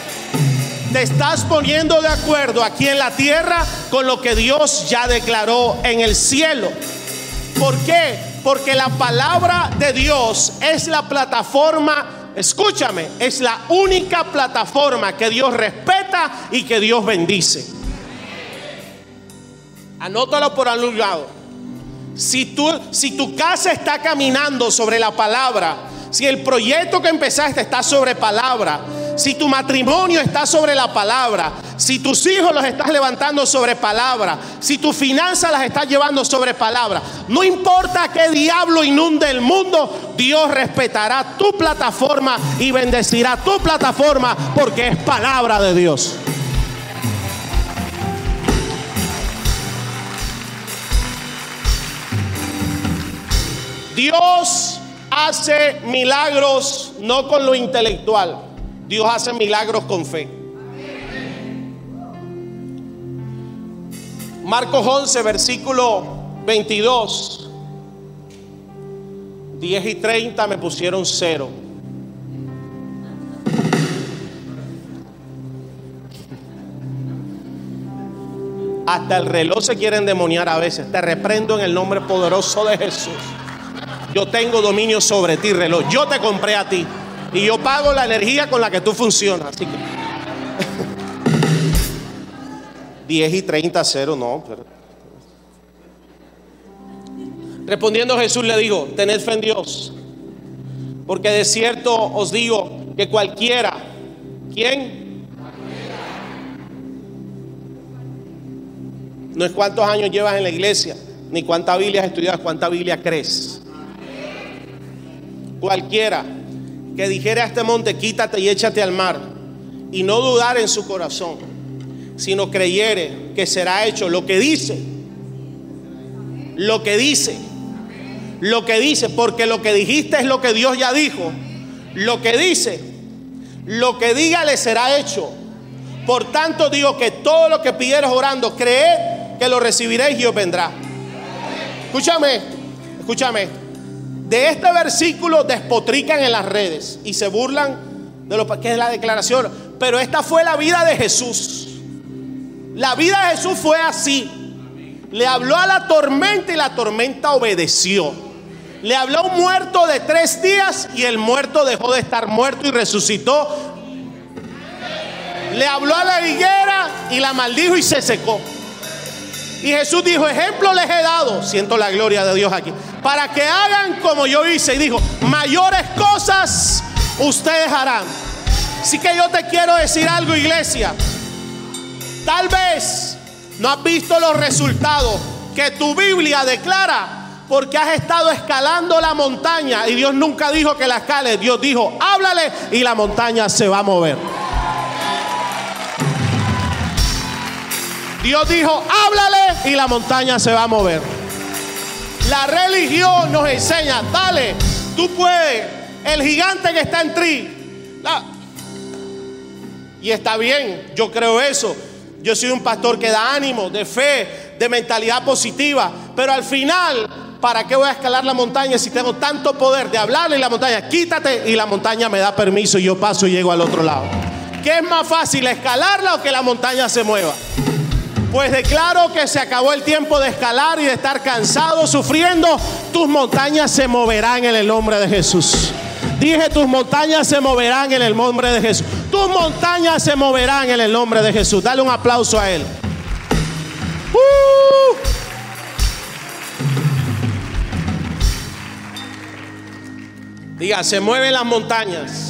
Te estás poniendo de acuerdo aquí en la tierra con lo que Dios ya declaró en el cielo. ¿Por qué? Porque la palabra de Dios es la plataforma, escúchame, es la única plataforma que Dios respeta y que Dios bendice. Anótalo por algún lado. Si, si tu casa está caminando sobre la palabra, si el proyecto que empezaste está sobre palabra, si tu matrimonio está sobre la palabra, si tus hijos los estás levantando sobre palabra, si tus finanzas las estás llevando sobre palabra, no importa qué diablo inunde el mundo, Dios respetará tu plataforma y bendecirá tu plataforma porque es palabra de Dios. Dios hace milagros no con lo intelectual, Dios hace milagros con fe. Marcos 11, versículo 22. 10 y 30 me pusieron cero. Hasta el reloj se quiere endemoniar a veces. Te reprendo en el nombre poderoso de Jesús. Yo tengo dominio sobre ti, reloj. Yo te compré a ti. Y yo pago la energía con la que tú funcionas. Así que. 10 y 30, 0, no. Respondiendo Jesús le dijo, tened fe en Dios. Porque de cierto os digo que cualquiera, ¿quién? No es cuántos años llevas en la iglesia, ni cuántas Biblias estudias, cuánta Biblia crees. Cualquiera que dijera a este monte, quítate y échate al mar, y no dudar en su corazón, sino creyere que será hecho lo que dice, lo que dice, lo que dice, porque lo que dijiste es lo que Dios ya dijo, lo que dice, lo que diga le será hecho. Por tanto digo que todo lo que pidieres orando, creed que lo recibiréis y os vendrá. Escúchame, escúchame de este versículo despotrican en las redes y se burlan de lo que es la declaración. Pero esta fue la vida de Jesús. La vida de Jesús fue así. Le habló a la tormenta y la tormenta obedeció. Le habló a un muerto de tres días y el muerto dejó de estar muerto y resucitó. Le habló a la higuera y la maldijo y se secó. Y Jesús dijo, ejemplo les he dado, siento la gloria de Dios aquí, para que hagan como yo hice. Y dijo, mayores cosas ustedes harán. Así que yo te quiero decir algo, iglesia. Tal vez no has visto los resultados que tu Biblia declara porque has estado escalando la montaña y Dios nunca dijo que la escale. Dios dijo, háblale y la montaña se va a mover. Dios dijo, háblale y la montaña se va a mover. La religión nos enseña, dale, tú puedes, el gigante que está en ti. Y está bien, yo creo eso. Yo soy un pastor que da ánimo, de fe, de mentalidad positiva. Pero al final, ¿para qué voy a escalar la montaña si tengo tanto poder de hablarle y la montaña? Quítate y la montaña me da permiso y yo paso y llego al otro lado. ¿Qué es más fácil, escalarla o que la montaña se mueva? Pues declaro que se acabó el tiempo de escalar y de estar cansado, sufriendo. Tus montañas se moverán en el nombre de Jesús. Dije, tus montañas se moverán en el nombre de Jesús. Tus montañas se moverán en el nombre de Jesús. Dale un aplauso a Él. Uh. Diga, se mueven las montañas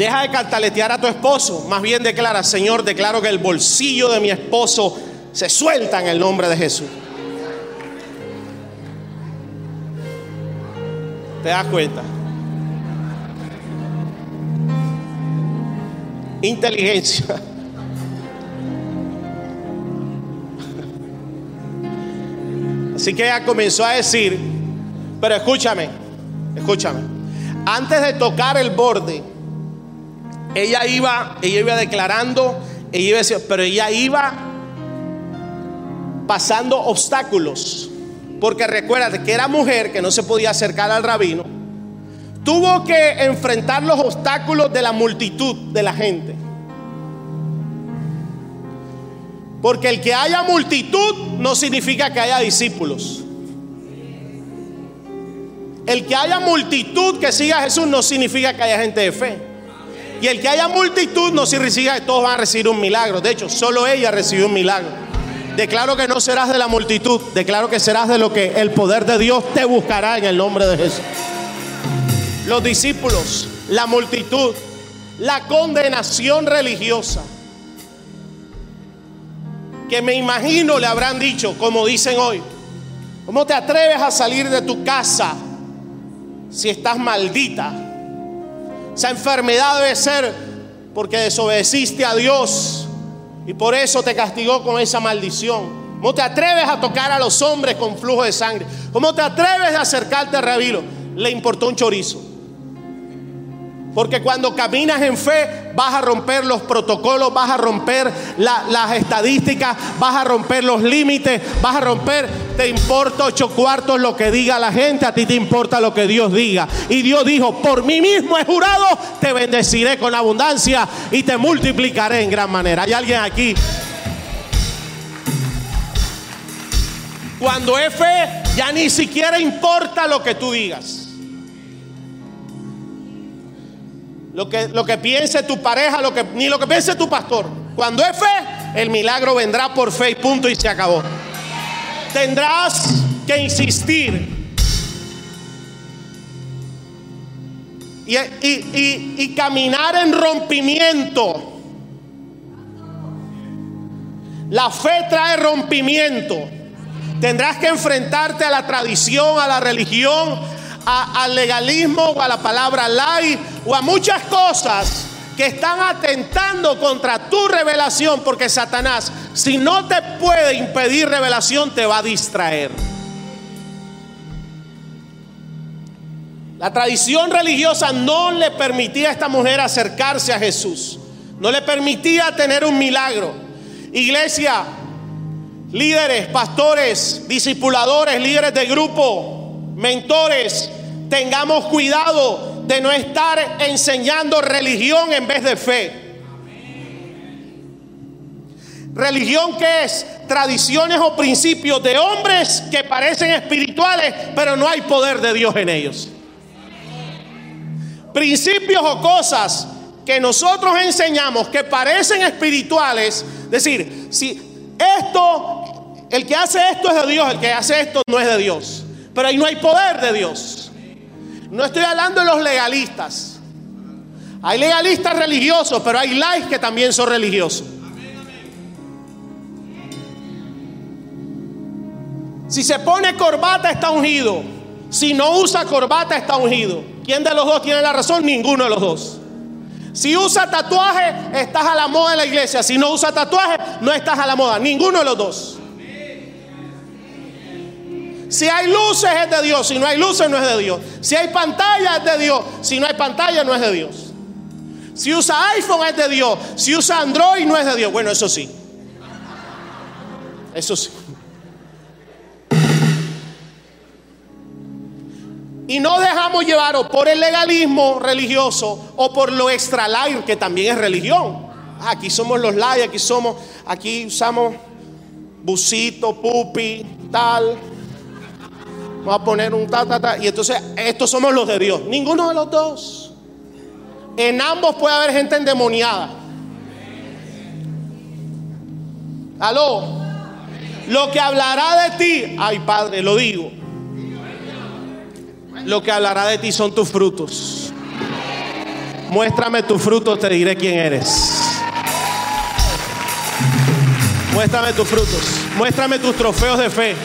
Deja de cantaletear a tu esposo. Más bien declara, Señor, declaro que el bolsillo de mi esposo se suelta en el nombre de Jesús. ¿Te das cuenta? Inteligencia. Así que ella comenzó a decir, pero escúchame, escúchame. Antes de tocar el borde, ella iba, ella iba declarando, ella iba pero ella iba pasando obstáculos. Porque recuérdate que era mujer que no se podía acercar al rabino. Tuvo que enfrentar los obstáculos de la multitud de la gente. Porque el que haya multitud no significa que haya discípulos. El que haya multitud que siga a Jesús no significa que haya gente de fe. Y el que haya multitud no significa que todos van a recibir un milagro. De hecho, solo ella recibió un milagro. Declaro que no serás de la multitud, declaro que serás de lo que el poder de Dios te buscará en el nombre de Jesús. Los discípulos, la multitud, la condenación religiosa, que me imagino le habrán dicho, como dicen hoy, ¿cómo te atreves a salir de tu casa si estás maldita? Esa enfermedad debe ser porque desobedeciste a Dios y por eso te castigó con esa maldición. ¿Cómo te atreves a tocar a los hombres con flujo de sangre? ¿Cómo te atreves a acercarte a Rabilo? Le importó un chorizo. Porque cuando caminas en fe vas a romper los protocolos, vas a romper las estadísticas, vas a romper los límites, vas a romper, te importa ocho cuartos lo que diga la gente, a ti te importa lo que Dios diga. Y Dios dijo, por mí mismo he jurado, te bendeciré con abundancia y te multiplicaré en gran manera. ¿Hay alguien aquí? Cuando es fe, ya ni siquiera importa lo que tú digas. Lo que, lo que piense tu pareja, lo que, ni lo que piense tu pastor. Cuando es fe, el milagro vendrá por fe y punto y se acabó. Tendrás que insistir. Y, y, y caminar en rompimiento. La fe trae rompimiento. Tendrás que enfrentarte a la tradición, a la religión, al legalismo o a la palabra ley o a muchas cosas que están atentando contra tu revelación porque Satanás, si no te puede impedir revelación, te va a distraer. La tradición religiosa no le permitía a esta mujer acercarse a Jesús. No le permitía tener un milagro. Iglesia, líderes, pastores, discipuladores, líderes de grupo, mentores, tengamos cuidado de no estar enseñando religión en vez de fe. Religión que es tradiciones o principios de hombres que parecen espirituales, pero no hay poder de Dios en ellos. Principios o cosas que nosotros enseñamos que parecen espirituales, decir, si esto, el que hace esto es de Dios, el que hace esto no es de Dios, pero ahí no hay poder de Dios. No estoy hablando de los legalistas. Hay legalistas religiosos, pero hay laicos que también son religiosos. Si se pone corbata está ungido. Si no usa corbata está ungido. ¿Quién de los dos tiene la razón? Ninguno de los dos. Si usa tatuaje, estás a la moda en la iglesia. Si no usa tatuaje, no estás a la moda. Ninguno de los dos. Si hay luces es de Dios, si no hay luces no es de Dios. Si hay pantalla es de Dios, si no hay pantalla no es de Dios. Si usa iPhone es de Dios, si usa Android no es de Dios. Bueno, eso sí. Eso sí. Y no dejamos llevar o por el legalismo religioso o por lo extra light, que también es religión. Ah, aquí somos los light, aquí somos, aquí usamos busito, pupi, tal. Vamos a poner un ta, ta, ta. Y entonces, estos somos los de Dios. Ninguno de los dos. En ambos puede haber gente endemoniada. Aló. Lo que hablará de ti, ay Padre, lo digo. Lo que hablará de ti son tus frutos. muéstrame tu fruto, te diré quién eres. Muéstrame tus frutos. Muéstrame tus trofeos de fe.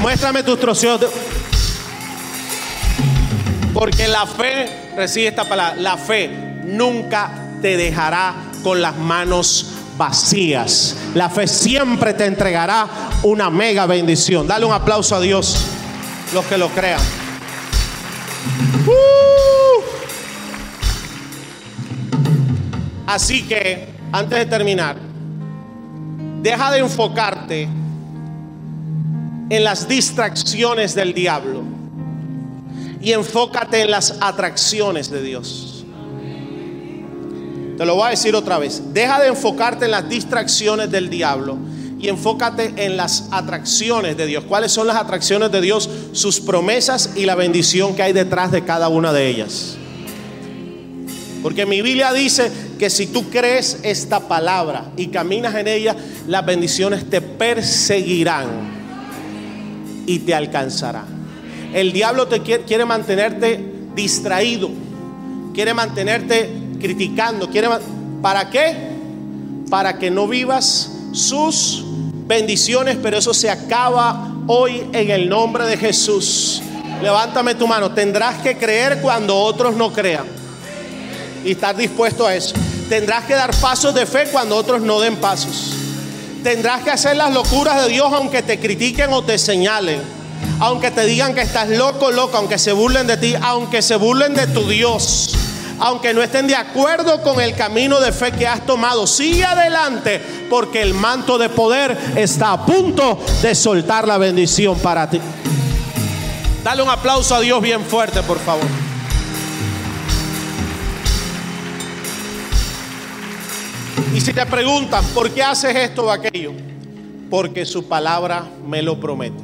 Muéstrame tus trofeos de... Porque la fe, recibe esta palabra, la fe nunca te dejará con las manos vacías. La fe siempre te entregará una mega bendición. Dale un aplauso a Dios, los que lo crean. Uh. Así que, antes de terminar, deja de enfocarte en las distracciones del diablo y enfócate en las atracciones de Dios. Te lo voy a decir otra vez. Deja de enfocarte en las distracciones del diablo y enfócate en las atracciones de Dios. ¿Cuáles son las atracciones de Dios? Sus promesas y la bendición que hay detrás de cada una de ellas. Porque mi Biblia dice que si tú crees esta palabra y caminas en ella, las bendiciones te perseguirán y te alcanzarán. El diablo te quiere, quiere mantenerte distraído, quiere mantenerte criticando, quiere ¿para qué? Para que no vivas sus bendiciones, pero eso se acaba hoy en el nombre de Jesús. Levántame tu mano, tendrás que creer cuando otros no crean y estar dispuesto a eso. Tendrás que dar pasos de fe cuando otros no den pasos. Tendrás que hacer las locuras de Dios aunque te critiquen o te señalen. Aunque te digan que estás loco, loco, aunque se burlen de ti, aunque se burlen de tu Dios. Aunque no estén de acuerdo con el camino de fe que has tomado, sigue adelante porque el manto de poder está a punto de soltar la bendición para ti. Dale un aplauso a Dios bien fuerte, por favor. Y si te preguntan, ¿por qué haces esto o aquello? Porque su palabra me lo promete.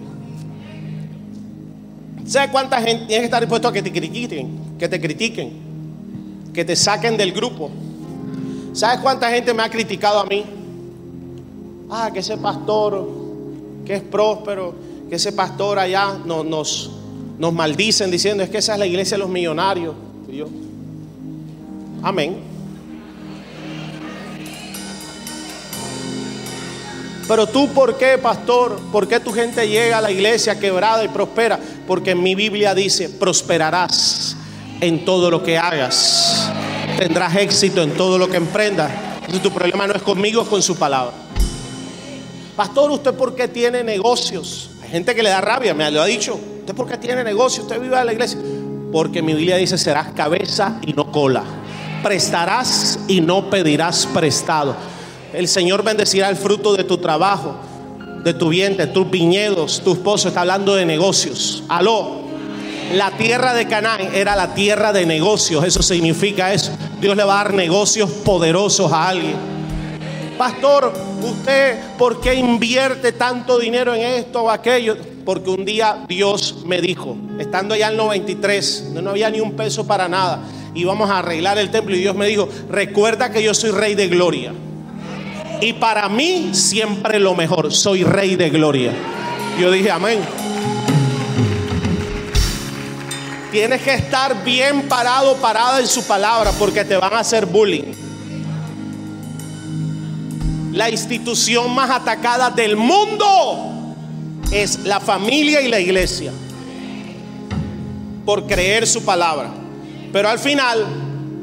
¿Sabes cuánta gente tiene que estar dispuesto a que te critiquen? Que te critiquen, que te saquen del grupo. ¿Sabes cuánta gente me ha criticado a mí? Ah, que ese pastor, que es próspero, que ese pastor allá nos, nos, nos maldicen diciendo, es que esa es la iglesia de los millonarios. Yo, amén. Pero tú, ¿por qué, pastor? ¿Por qué tu gente llega a la iglesia quebrada y prospera? Porque en mi Biblia dice, prosperarás en todo lo que hagas. Tendrás éxito en todo lo que emprendas. Entonces tu problema no es conmigo, es con su palabra. Pastor, ¿usted por qué tiene negocios? Hay gente que le da rabia, me lo ha dicho. ¿Usted por qué tiene negocios? ¿Usted vive en la iglesia? Porque mi Biblia dice, serás cabeza y no cola. Prestarás y no pedirás prestado. El Señor bendecirá el fruto de tu trabajo, de tu vientre, tus viñedos, tus pozos. Está hablando de negocios. Aló. La tierra de Canaán era la tierra de negocios. Eso significa eso. Dios le va a dar negocios poderosos a alguien. Pastor, ¿usted por qué invierte tanto dinero en esto o aquello? Porque un día Dios me dijo, estando allá en el 93, no había ni un peso para nada, íbamos a arreglar el templo y Dios me dijo, recuerda que yo soy rey de gloria. Y para mí siempre lo mejor. Soy rey de gloria. Yo dije, amén. Tienes que estar bien parado, parada en su palabra, porque te van a hacer bullying. La institución más atacada del mundo es la familia y la iglesia. Por creer su palabra. Pero al final,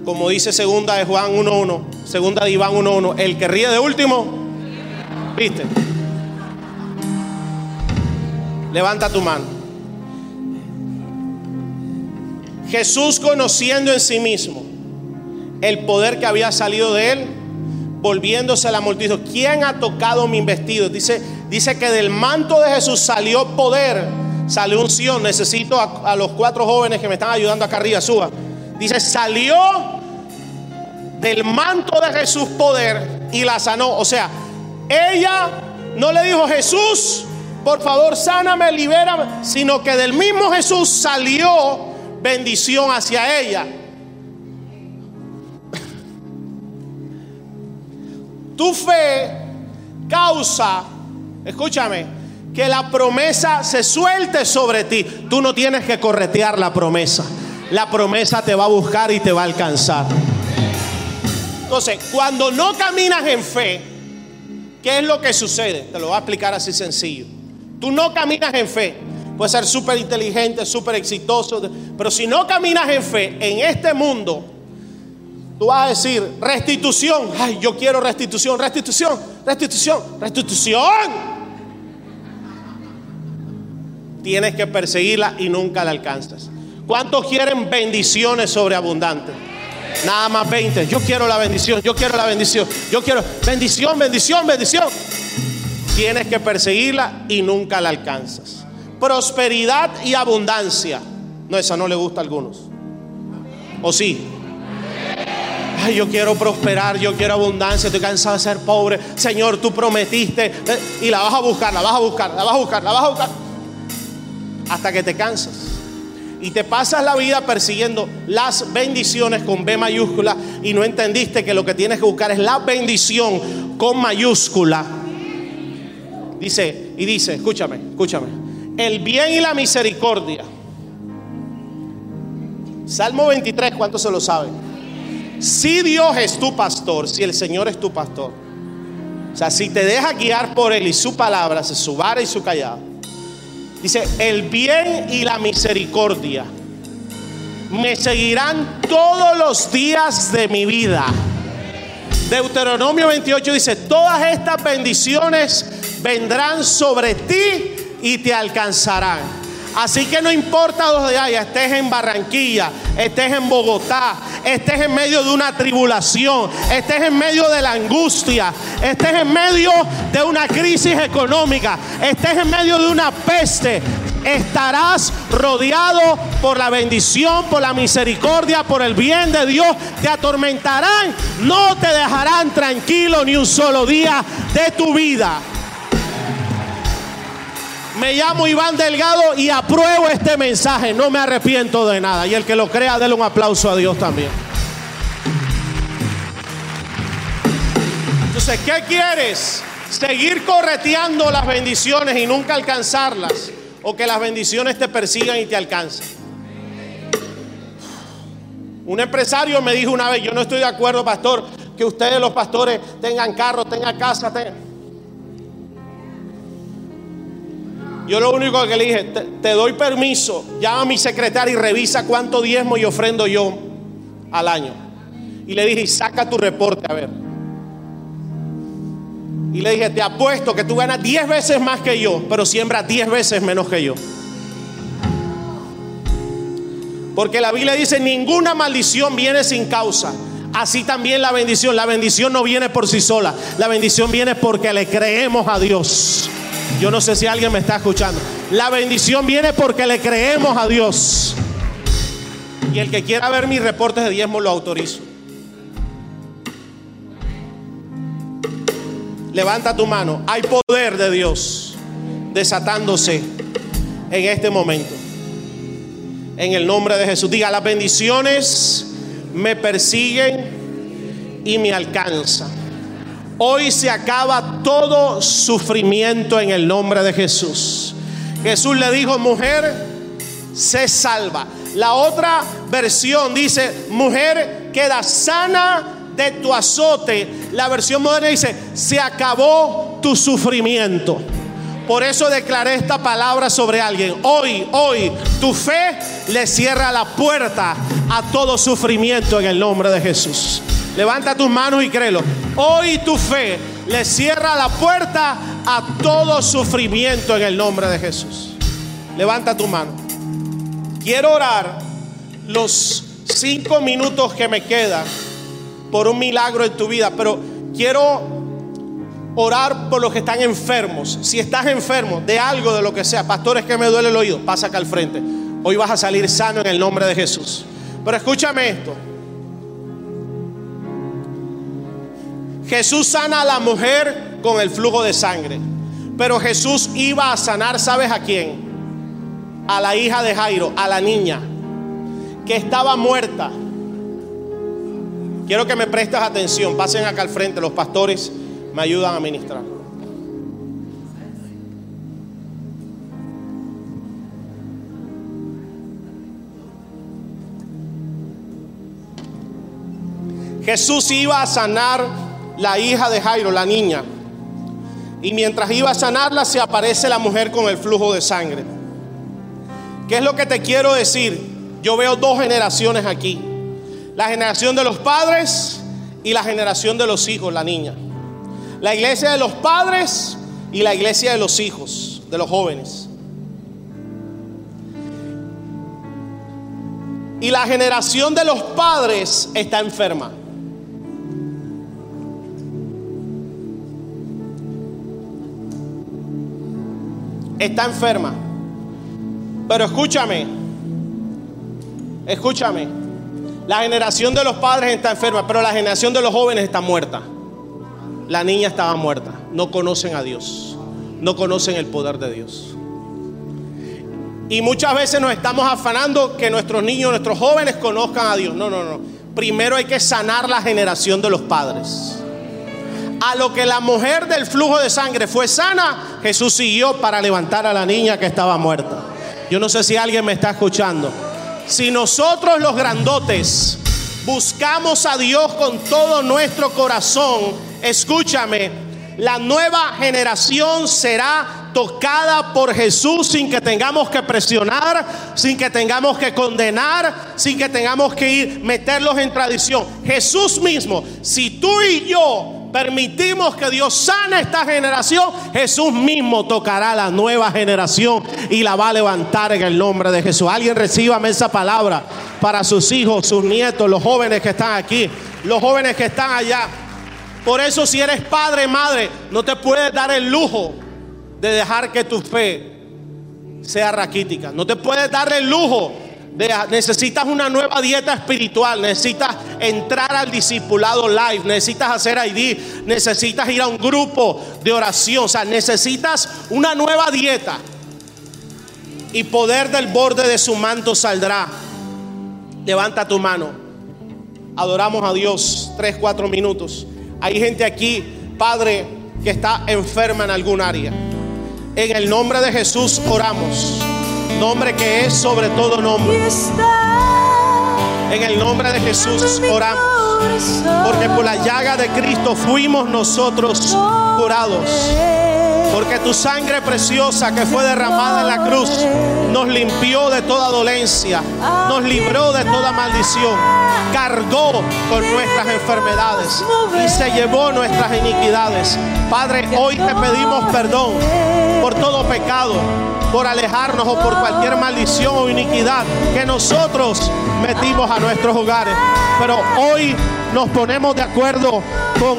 como dice segunda de Juan 1.1, segunda de Iván 1.1, el que ríe de último, ¿viste? Levanta tu mano. Jesús conociendo en sí mismo el poder que había salido de él, volviéndose a la multitud, ¿quién ha tocado mi vestido? Dice, dice que del manto de Jesús salió poder, salió unción. Necesito a, a los cuatro jóvenes que me están ayudando acá arriba, suba. Dice, salió del manto de Jesús poder y la sanó. O sea, ella no le dijo, Jesús, por favor, sáname, libérame, sino que del mismo Jesús salió bendición hacia ella. Tu fe causa, escúchame, que la promesa se suelte sobre ti. Tú no tienes que corretear la promesa. la promesa te va a buscar y te va a alcanzar. Entonces, cuando no caminas en fe, ¿qué es lo que sucede? Te lo voy a explicar así sencillo. Tú no caminas en fe. Puedes ser súper inteligente, súper exitoso, pero si no caminas en fe en este mundo, tú vas a decir restitución. Ay, yo quiero restitución, restitución, restitución, restitución. Tienes que perseguirla y nunca la alcanzas. ¿Cuántos quieren bendiciones sobreabundantes? Nada más 20. Yo quiero la bendición, yo quiero la bendición, yo quiero bendición, bendición, bendición. Tienes que perseguirla y nunca la alcanzas. Prosperidad y abundancia. No, esa no le gusta a algunos. ¿O sí? Ay, yo quiero prosperar, yo quiero abundancia, estoy cansado de ser pobre. Señor, tú prometiste. Eh, y la vas a buscar, la vas a buscar, la vas a buscar, la vas a buscar. Hasta que te cansas y te pasas la vida persiguiendo las bendiciones con B mayúscula y no entendiste que lo que tienes que buscar es la bendición con mayúscula. Dice, y dice, escúchame, escúchame, el bien y la misericordia. Salmo 23, ¿cuánto se lo sabe? Si Dios es tu pastor, si el Señor es tu pastor, o sea, si te deja guiar por Él y su palabra, su vara y su callado Dice, el bien y la misericordia me seguirán todos los días de mi vida. Deuteronomio 28 dice, todas estas bendiciones vendrán sobre ti y te alcanzarán. Así que no importa donde haya, estés en Barranquilla, estés en Bogotá, estés en medio de una tribulación, estés en medio de la angustia, estés en medio de una crisis económica, estés en medio de una peste, estarás rodeado por la bendición, por la misericordia, por el bien de Dios. Te atormentarán, no te dejarán tranquilo ni un solo día de tu vida. Me llamo Iván Delgado y apruebo este mensaje. No me arrepiento de nada. Y el que lo crea, déle un aplauso a Dios también. Entonces, ¿qué quieres? ¿Seguir correteando las bendiciones y nunca alcanzarlas? ¿O que las bendiciones te persigan y te alcancen? Un empresario me dijo una vez, yo no estoy de acuerdo, pastor, que ustedes los pastores tengan carro, tengan casa, tengan... Yo lo único que le dije, te, doy permiso, llama a mi secretaria y revisa cuánto diezmo y ofrendo yo al año. Y le dije, saca tu reporte a ver. Y le dije, te apuesto que tú ganas 10 veces más que yo, pero siembras 10 veces menos que yo. Porque la Biblia dice, ninguna maldición viene sin causa. Así también la bendición. La bendición no viene por sí sola. La bendición viene porque le creemos a Dios. Yo no sé si alguien me está escuchando. La bendición viene porque le creemos a Dios. Y el que quiera ver mis reportes de diezmo lo autorizo. Levanta tu mano. Hay poder de Dios desatándose en este momento. En el nombre de Jesús. Diga, las bendiciones me persiguen y me alcanzan. Hoy se acaba todo sufrimiento en el nombre de Jesús. Jesús le dijo, mujer, se salva. La otra versión dice, mujer, queda sana de tu azote. La versión moderna dice, se acabó tu sufrimiento. Por eso declaré esta palabra sobre alguien. Hoy, hoy, tu fe le cierra la puerta a todo sufrimiento en el nombre de Jesús. Levanta tus manos y créelo. Hoy tu fe le cierra la puerta a todo sufrimiento en el nombre de Jesús. Levanta tu mano. Quiero orar los cinco minutos que me quedan por un milagro en tu vida, pero quiero orar por los que están enfermos. Si estás enfermo de algo, de lo que sea, pastores que me duele el oído, pasa acá al frente. Hoy vas a salir sano en el nombre de Jesús. Pero escúchame esto. Jesús sana a la mujer con el flujo de sangre. Pero Jesús iba a sanar, ¿sabes a quién? A la hija de Jairo, a la niña, que estaba muerta. Quiero que me prestes atención. Pasen acá al frente, los pastores me ayudan a ministrar. Jesús iba a sanar la hija de Jairo, la niña. Y mientras iba a sanarla, se aparece la mujer con el flujo de sangre. ¿Qué es lo que te quiero decir? Yo veo dos generaciones aquí. La generación de los padres y la generación de los hijos, la niña. La iglesia de los padres y la iglesia de los hijos, de los jóvenes. Y la generación de los padres está enferma. Está enferma. Pero escúchame, escúchame. La generación de los padres está enferma, pero la generación de los jóvenes está muerta. La niña estaba muerta. No conocen a Dios. No conocen el poder de Dios. Y muchas veces nos estamos afanando que nuestros niños, nuestros jóvenes conozcan a Dios. No, no, no. Primero hay que sanar la generación de los padres. A lo que la mujer del flujo de sangre fue sana, Jesús siguió para levantar a la niña que estaba muerta. Yo no sé si alguien me está escuchando. Si nosotros los grandotes buscamos a Dios con todo nuestro corazón, escúchame, la nueva generación será tocada por Jesús sin que tengamos que presionar, sin que tengamos que condenar, sin que tengamos que ir meterlos en tradición. Jesús mismo, si tú y yo permitimos que Dios sane esta generación, Jesús mismo tocará la nueva generación y la va a levantar en el nombre de Jesús. Alguien reciba esa palabra para sus hijos, sus nietos, los jóvenes que están aquí, los jóvenes que están allá. Por eso si eres padre, madre, no te puedes dar el lujo de dejar que tu fe sea raquítica. No te puedes dar el lujo necesitas una nueva dieta espiritual, necesitas entrar al discipulado live, necesitas hacer ID, necesitas ir a un grupo de oración, o sea, necesitas una nueva dieta. Y poder del borde de su manto saldrá. Levanta tu mano. Adoramos a Dios tres, cuatro minutos. Hay gente aquí, Padre, que está enferma en algún área. En el nombre de Jesús oramos nombre que es sobre todo nombre. En el nombre de Jesús oramos. Porque por la llaga de Cristo fuimos nosotros curados. Porque tu sangre preciosa que fue derramada en la cruz nos limpió de toda dolencia, nos libró de toda maldición, cargó con nuestras enfermedades y se llevó nuestras iniquidades. Padre, hoy te pedimos perdón por todo pecado, por alejarnos o por cualquier maldición o iniquidad que nosotros metimos a nuestros hogares. Pero hoy nos ponemos de acuerdo con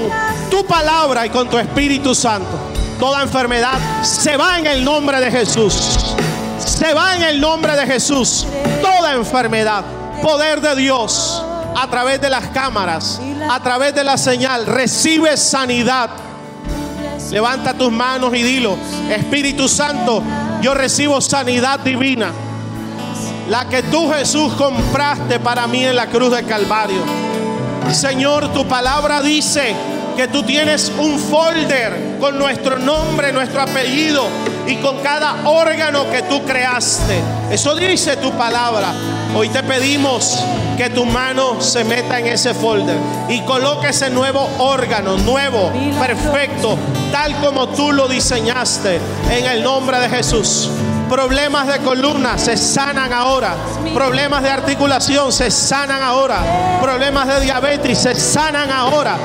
tu palabra y con tu Espíritu Santo Toda enfermedad se va en el nombre de Jesús. Se va en el nombre de Jesús. Toda enfermedad. Poder de Dios a través de las cámaras, a través de la señal. Recibe sanidad. Levanta tus manos y dilo, Espíritu Santo, yo recibo sanidad divina. La que tú Jesús compraste para mí en la cruz de Calvario. Señor, tu palabra dice que tú tienes un folder con nuestro nombre, nuestro apellido y con cada órgano que tú creaste. Eso dice tu palabra. Hoy te pedimos que tu mano se meta en ese folder y coloque ese nuevo órgano, nuevo, perfecto, tal como tú lo diseñaste, en el nombre de Jesús. Problemas de columna se sanan ahora. Problemas de articulación se sanan ahora. Problemas de diabetes se sanan ahora.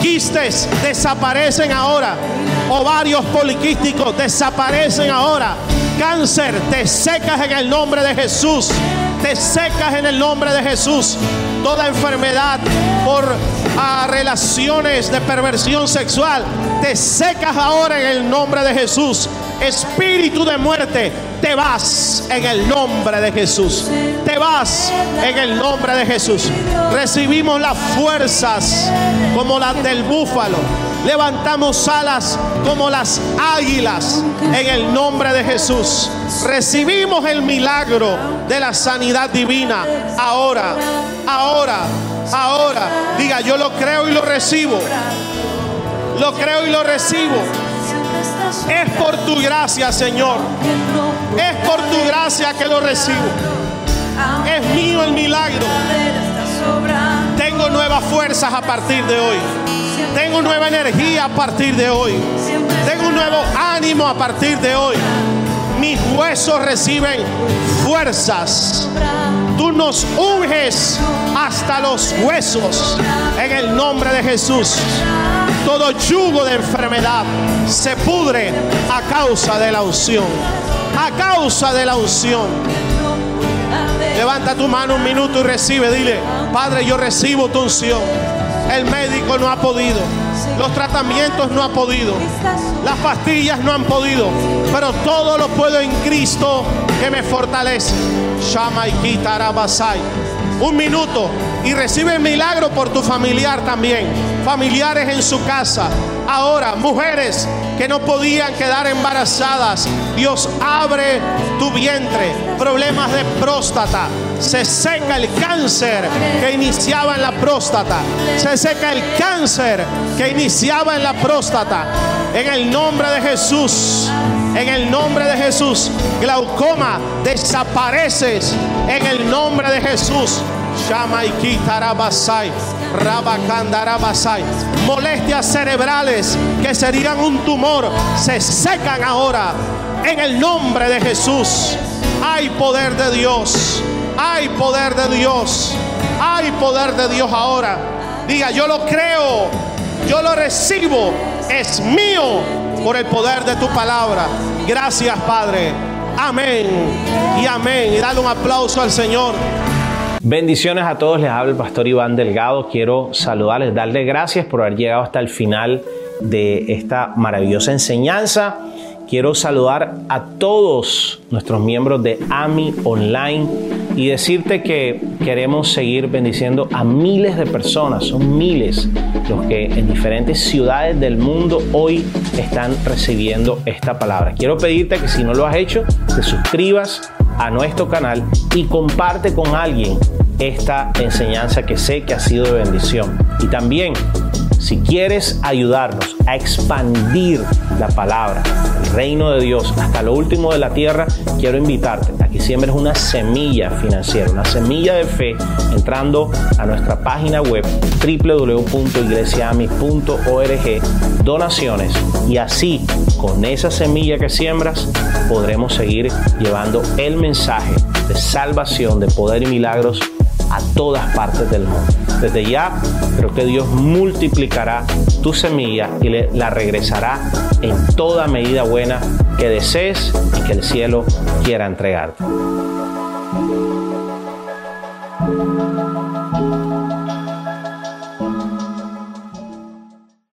Quistes desaparecen ahora. Ovarios poliquísticos desaparecen ahora. Cáncer, te secas en el nombre de Jesús. Te secas en el nombre de Jesús. Toda enfermedad por a relaciones de perversión sexual, te secas ahora en el nombre de Jesús. Espíritu de muerte, te vas en el nombre de Jesús. Te vas en el nombre de Jesús. Recibimos las fuerzas como las del búfalo. Levantamos alas como las águilas en el nombre de Jesús. Recibimos el milagro de la sanidad divina ahora, ahora, ahora. Diga, yo lo creo y lo recibo. Lo creo y lo recibo. Es por tu gracia, Señor. Es por tu gracia que lo recibo. Es mío el milagro. Tengo nuevas fuerzas a partir de hoy. Tengo nueva energía a partir de hoy. Tengo un nuevo ánimo a partir de hoy. Mis huesos reciben fuerzas. Tú nos unges hasta los huesos en el nombre de Jesús. Todo yugo de enfermedad se pudre a causa de la unción. A causa de la unción. Levanta tu mano un minuto y recibe. Dile, Padre, yo recibo tu unción. El médico no ha podido. Los tratamientos no han podido. Las pastillas no han podido. Pero todo lo puedo en Cristo que me fortalece. Shama y Un minuto y recibe milagro por tu familiar también. Familiares en su casa. Ahora, mujeres que no podían quedar embarazadas. Dios abre tu vientre. Problemas de próstata. Se seca el cáncer que iniciaba en la próstata. Se seca el cáncer que iniciaba en la próstata. En el nombre de Jesús. En el nombre de Jesús. Glaucoma, desapareces. En el nombre de Jesús. Molestias cerebrales que serían un tumor se secan ahora en el nombre de Jesús. Hay poder de Dios. Hay poder de Dios. Hay poder de Dios ahora. Diga, yo lo creo. Yo lo recibo. Es mío por el poder de tu palabra. Gracias, Padre. Amén y amén. Y dale un aplauso al Señor. Bendiciones a todos, les habla el pastor Iván Delgado. Quiero saludarles, darles gracias por haber llegado hasta el final de esta maravillosa enseñanza. Quiero saludar a todos nuestros miembros de AMI Online y decirte que queremos seguir bendiciendo a miles de personas. Son miles los que en diferentes ciudades del mundo hoy están recibiendo esta palabra. Quiero pedirte que si no lo has hecho, te suscribas a nuestro canal y comparte con alguien esta enseñanza que sé que ha sido de bendición. Y también, si quieres ayudarnos a expandir la palabra, el reino de Dios hasta lo último de la tierra, quiero invitarte a que siembres una semilla financiera, una semilla de fe, entrando a nuestra página web www.iglesiami.org, donaciones, y así, con esa semilla que siembras, podremos seguir llevando el mensaje de salvación, de poder y milagros a todas partes del mundo. Desde ya, creo que Dios multiplicará tu semilla y la regresará en toda medida buena que desees y que el cielo quiera entregarte.